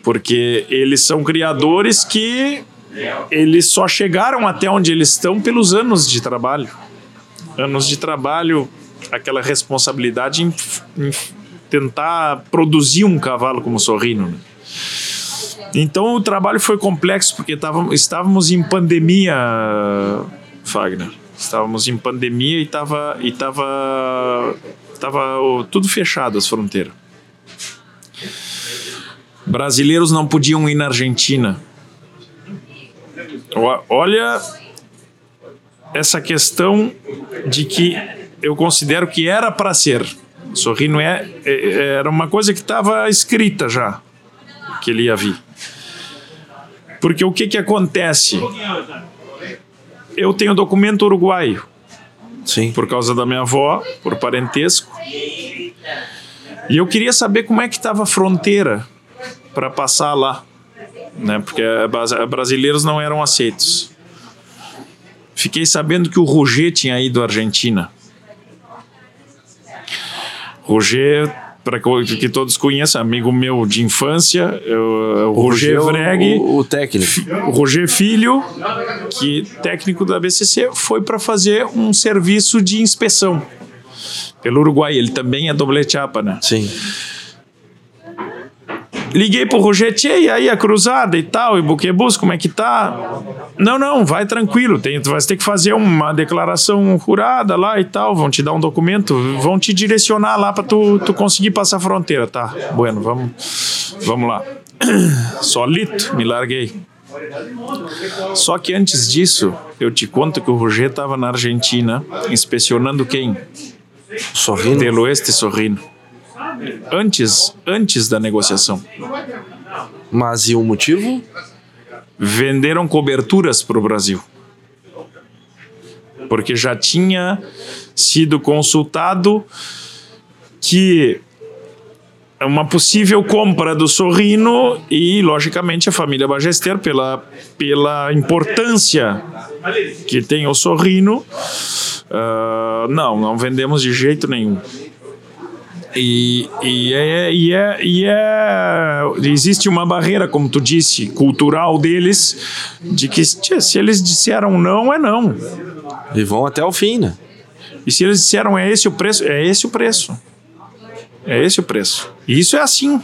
porque eles são criadores que eles só chegaram até onde eles estão pelos anos de trabalho. Anos de trabalho, aquela responsabilidade em, em tentar produzir um cavalo como Sorrino. Né? Então o trabalho foi complexo porque estávamos em pandemia, Fagner. Estávamos em pandemia e estava e tava, tava tudo fechado as fronteiras. Brasileiros não podiam ir na Argentina. Olha essa questão de que eu considero que era para ser. Sorrindo é, é, era uma coisa que estava escrita já que ele ia vir. Porque o que que acontece? Eu tenho documento uruguaio. Sim. Por causa da minha avó, por parentesco. E eu queria saber como é que estava a fronteira para passar lá, né? Porque brasileiros não eram aceitos. Fiquei sabendo que o Roger tinha ido à Argentina. Roger, para que todos conheçam, amigo meu de infância, o, o Roger, Roger Vreg, o, o, técnico. O Roger Filho, que técnico da BCC, foi para fazer um serviço de inspeção pelo Uruguai. Ele também é doble chapa, né? Sim. Liguei pro Roger, e aí a cruzada e tal, e Buquebus, como é que tá? Não, não, vai tranquilo, tem, tu vai ter que fazer uma declaração jurada lá e tal, vão te dar um documento, vão te direcionar lá para tu, tu conseguir passar a fronteira, tá? Bueno, vamos, vamos lá. Solito, me larguei. Só que antes disso, eu te conto que o Roger estava na Argentina inspecionando quem? Sorrindo. Pelo este sorrindo antes, antes da negociação. Mas e o motivo? Venderam coberturas para o Brasil. Porque já tinha sido consultado que uma possível compra do Sorrino e, logicamente, a família Bagester, pela, pela importância que tem o Sorrino, uh, não, não vendemos de jeito nenhum. E, e, é, e, é, e é, existe uma barreira, como tu disse, cultural deles, de que se eles disseram não, é não. E vão até o fim, né? E se eles disseram é esse o preço, é esse o preço. É esse o preço. E isso é assim.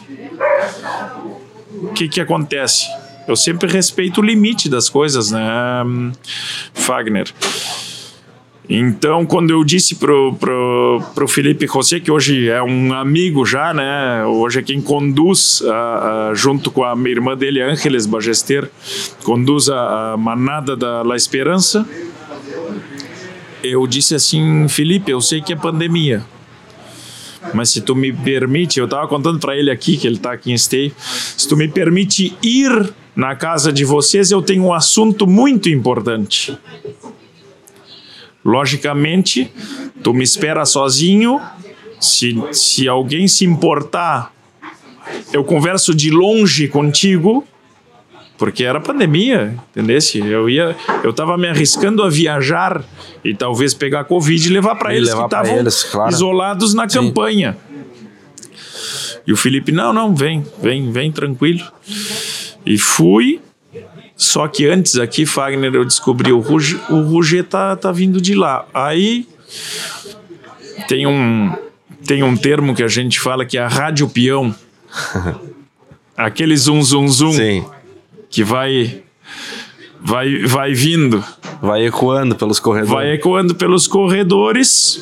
O que, que acontece? Eu sempre respeito o limite das coisas, né, Fagner? Então, quando eu disse pro, pro, pro Felipe José, que hoje é um amigo já, né? Hoje é quem conduz, uh, uh, junto com a irmã dele, Ángeles Bagester, conduz a, a manada da La Esperança. Eu disse assim, Felipe, eu sei que é pandemia, mas se tu me permite, eu estava contando para ele aqui, que ele está aqui em Stay, se tu me permite ir na casa de vocês, eu tenho um assunto muito importante. Logicamente, tu me espera sozinho. Se, se alguém se importar, eu converso de longe contigo, porque era pandemia, entendesse? Eu ia, eu tava me arriscando a viajar e talvez pegar covid e levar para eles levar que estavam claro. isolados na Sim. campanha. E o Felipe, não, não, vem, vem, vem tranquilo. E fui só que antes aqui, Fagner, eu descobri o Ruger, o Ruger tá, tá vindo de lá. Aí tem um, tem um termo que a gente fala que é a rádio peão. Aquele zum zum zum Sim. que vai vai vai vindo, vai ecoando pelos corredores. Vai ecoando pelos corredores.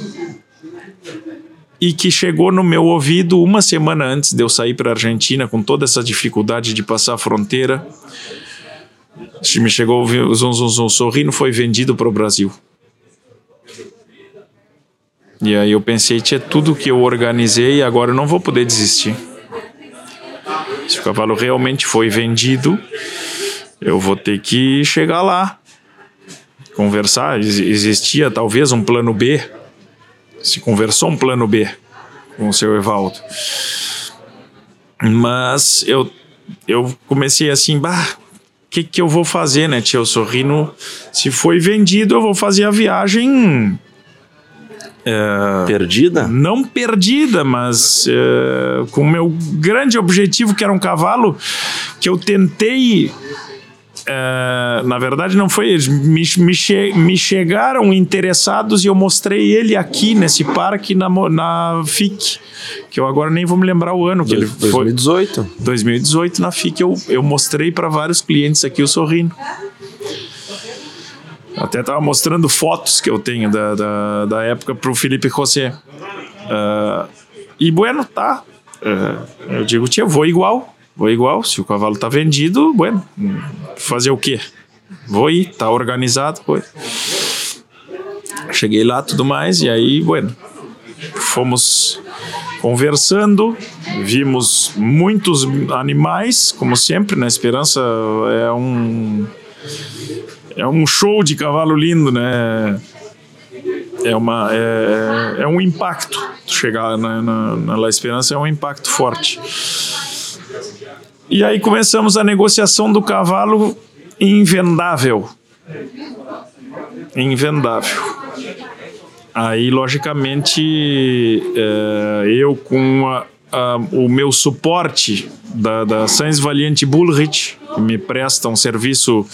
E que chegou no meu ouvido uma semana antes de eu sair para a Argentina com toda essa dificuldade de passar a fronteira me chegou o Zum Zum Zum Sorrindo foi vendido para o Brasil. E aí eu pensei, tinha tudo que eu organizei e agora eu não vou poder desistir. Se o cavalo realmente foi vendido, eu vou ter que chegar lá, conversar. Existia talvez um plano B. Se conversou um plano B com o seu Evaldo. Mas eu, eu comecei assim, bah, que, que eu vou fazer, né, tio? Sorrindo, se foi vendido, eu vou fazer a viagem. É, perdida? Não perdida, mas é, com o meu grande objetivo, que era um cavalo que eu tentei é, na verdade, não foi eles. Me, me, che me, chegaram interessados e eu mostrei ele aqui nesse parque na, na FIC. Que eu agora nem vou me lembrar o ano que ele 2018. foi. 2018. na FIC eu, eu mostrei para vários clientes aqui o Sorrindo. Até estava mostrando fotos que eu tenho da, da, da época para o Felipe José. Uh, e bueno, tá. Uh, eu digo, tia, vou igual. Vou igual. Se o cavalo tá vendido, bueno, fazer o quê? Vou ir, tá organizado, foi. Cheguei lá, tudo mais, e aí, bueno, fomos conversando, vimos muitos animais, como sempre, na né? Esperança é um é um show de cavalo lindo, né? É, uma, é, é um impacto. Chegar na, na, na La Esperança é um impacto forte. E aí começamos a negociação do cavalo invendável. Invendável. Aí, logicamente, é, eu com a, a, o meu suporte da, da Sainz Valiente Bullrich, que me presta um serviço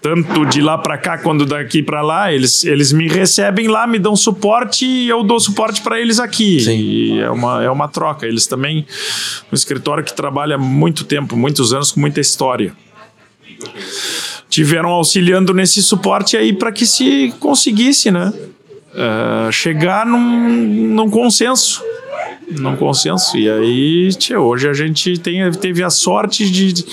tanto de lá para cá quanto daqui para lá, eles, eles me recebem lá, me dão suporte e eu dou suporte para eles aqui. Sim. E é uma, é uma troca. Eles também, um escritório que trabalha muito tempo, muitos anos, com muita história. Tiveram auxiliando nesse suporte aí para que se conseguisse, né? Uh, chegar num, num consenso num consenso. E aí, hoje a gente tem, teve a sorte de,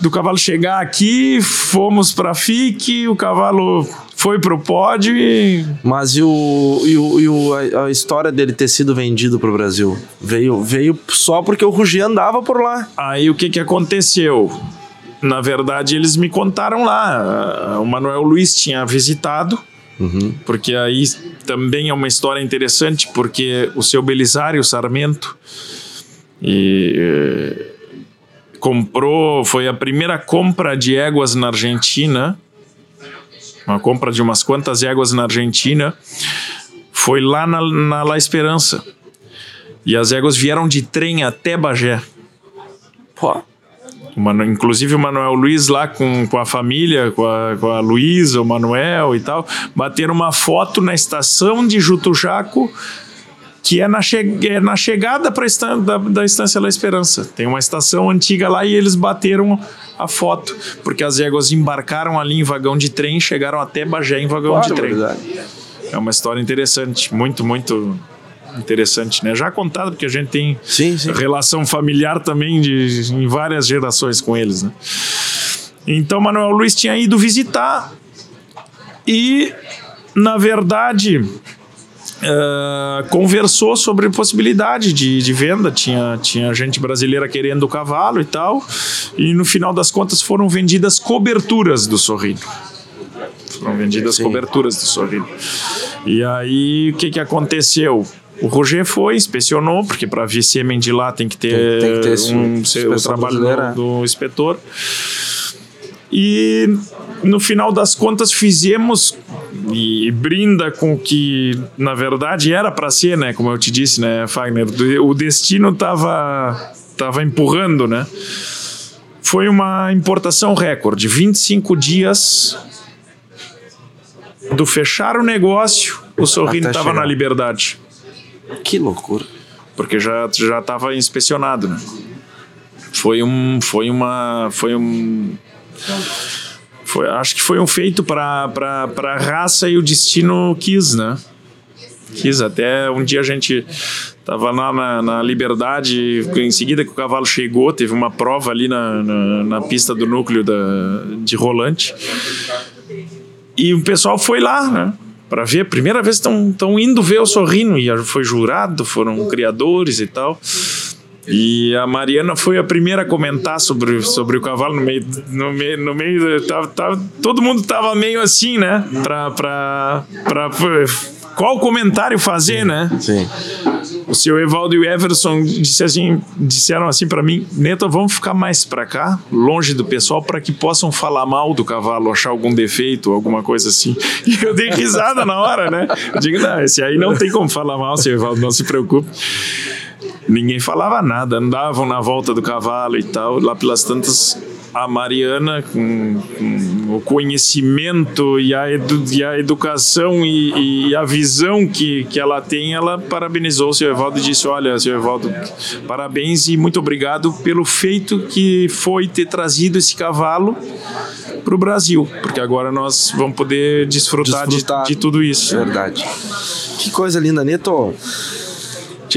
do cavalo chegar aqui, fomos para FIC, o cavalo foi pro pódio e... Mas e, o, e, o, e o, a, história dele ter sido vendido pro Brasil? Veio, veio só porque o Rugi andava por lá. Aí o que que aconteceu? Na verdade, eles me contaram lá. O Manuel Luiz tinha visitado, uhum. porque aí também é uma história interessante, porque o seu Belisário Sarmento e comprou, foi a primeira compra de éguas na Argentina, uma compra de umas quantas éguas na Argentina, foi lá na, na La Esperança. E as éguas vieram de trem até Bagé. Pô. Mano, inclusive o Manuel Luiz lá com, com a família, com a, com a Luísa, o Manuel e tal, bateram uma foto na estação de Jutujaco que é na, che é na chegada pra estan da, da Estância La Esperança. Tem uma estação antiga lá e eles bateram a foto, porque as éguas embarcaram ali em vagão de trem e chegaram até Bagé em vagão claro, de trem. Verdade. É uma história interessante, muito, muito interessante, né? Já contado, porque a gente tem sim, sim. relação familiar também de, em várias gerações com eles, né? Então, Manuel Luiz tinha ido visitar e, na verdade, Uh, conversou sobre possibilidade de, de venda. Tinha, tinha gente brasileira querendo o cavalo e tal. E no final das contas foram vendidas coberturas do Sorrido. Foram vendidas Sim. coberturas do Sorrido. E aí o que, que aconteceu? O Roger foi, inspecionou, porque para vir sêmen de lá tem que ter, tem, tem que ter um, o trabalho do, é. do inspetor. E no final das contas fizemos e brinda com o que na verdade era para ser, né? Como eu te disse, né, Fagner? O destino tava tava empurrando, né? Foi uma importação recorde, 25 dias do fechar o negócio, o Sorrindo estava na liberdade. Que loucura. Porque já já estava inspecionado, né? Foi um foi uma foi um foi, acho que foi um feito para a raça e o destino quis, né? Quis. Até um dia a gente tava lá na, na Liberdade, em seguida que o cavalo chegou, teve uma prova ali na, na, na pista do núcleo da, de rolante. E o pessoal foi lá, né? Para ver. Primeira vez estão indo ver o Sorrino e foi jurado, foram criadores e tal. E a Mariana foi a primeira a comentar sobre, sobre o cavalo no meio. No meio, no meio tava, tava, todo mundo tava meio assim, né? Pra, pra, pra, qual comentário fazer, né? Sim. O seu Evaldo e o Everson disse assim, disseram assim para mim: Neto, vamos ficar mais para cá, longe do pessoal, para que possam falar mal do cavalo, achar algum defeito, alguma coisa assim. E eu dei risada na hora, né? Eu digo: não, esse aí não tem como falar mal, seu Evaldo, não se preocupe ninguém falava nada, andavam na volta do cavalo e tal. Lá pelas tantas, a Mariana, com, com, o conhecimento e a, edu, e a educação e, e, a visão que, que ela tem, ela parabenizou o seu Evaldo e disse: Olha, seu Evaldo, parabéns e muito obrigado pelo feito que foi ter trazido esse cavalo para o Brasil, porque agora nós vamos poder desfrutar, desfrutar. De, de, tudo isso. Verdade. Que coisa linda, Neto.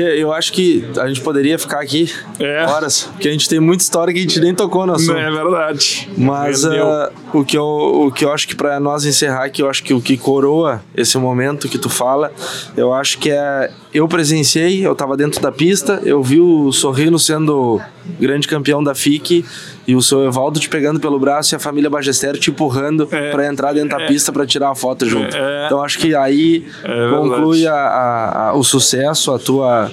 Eu acho que a gente poderia ficar aqui é. horas, porque a gente tem muita história que a gente nem tocou no assunto. É verdade. Mas uh, o, que eu, o que eu acho que para nós encerrar aqui, eu acho que o que coroa esse momento que tu fala, eu acho que é. Eu presenciei, eu estava dentro da pista, eu vi o Sorrino sendo grande campeão da FIC e o seu Evaldo te pegando pelo braço e a família Bagestero te empurrando é, para entrar dentro da é, pista para tirar a foto junto. É, então acho que aí é conclui a, a, a, o sucesso, a tua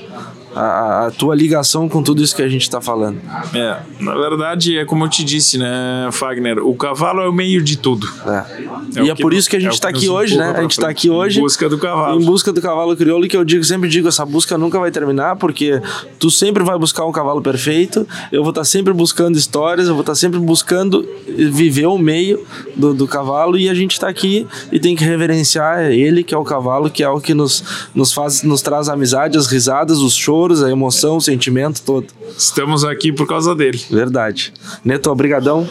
a, a, tua ligação com tudo isso que a gente está falando. É, na verdade, é como eu te disse, né, Fagner? O cavalo é o meio de tudo. É. é e é por isso que a gente está é aqui hoje, né? A gente está aqui hoje. Em busca do cavalo. Em busca do cavalo crioulo, que eu digo, sempre digo, essa busca nunca vai terminar, porque tu sempre vai buscar um cavalo perfeito, eu vou estar tá sempre buscando histórias, eu vou estar tá sempre buscando viver o meio do, do cavalo e a gente está aqui e tem que reverenciar ele, que é o cavalo, que é o que nos, nos faz, nos traz a amizade, as risadas, os a emoção, o sentimento todo. Estamos aqui por causa dele. Verdade. Neto, obrigadão.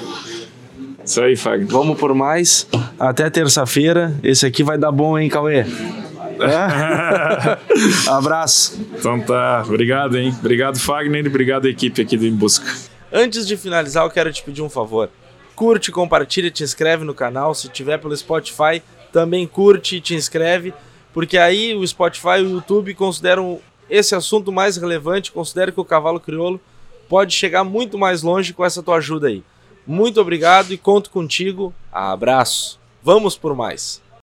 Isso aí, Fagner. Vamos por mais. Até terça-feira. Esse aqui vai dar bom, hein, Cauê? É? Abraço. Então tá, obrigado, hein? Obrigado, Fagner, obrigado, equipe aqui do Em Busca. Antes de finalizar, eu quero te pedir um favor. Curte, compartilha, te inscreve no canal. Se tiver pelo Spotify, também curte e te inscreve, porque aí o Spotify e o YouTube consideram esse assunto mais relevante, considero que o cavalo crioulo pode chegar muito mais longe com essa tua ajuda aí. Muito obrigado e conto contigo. Abraço. Vamos por mais.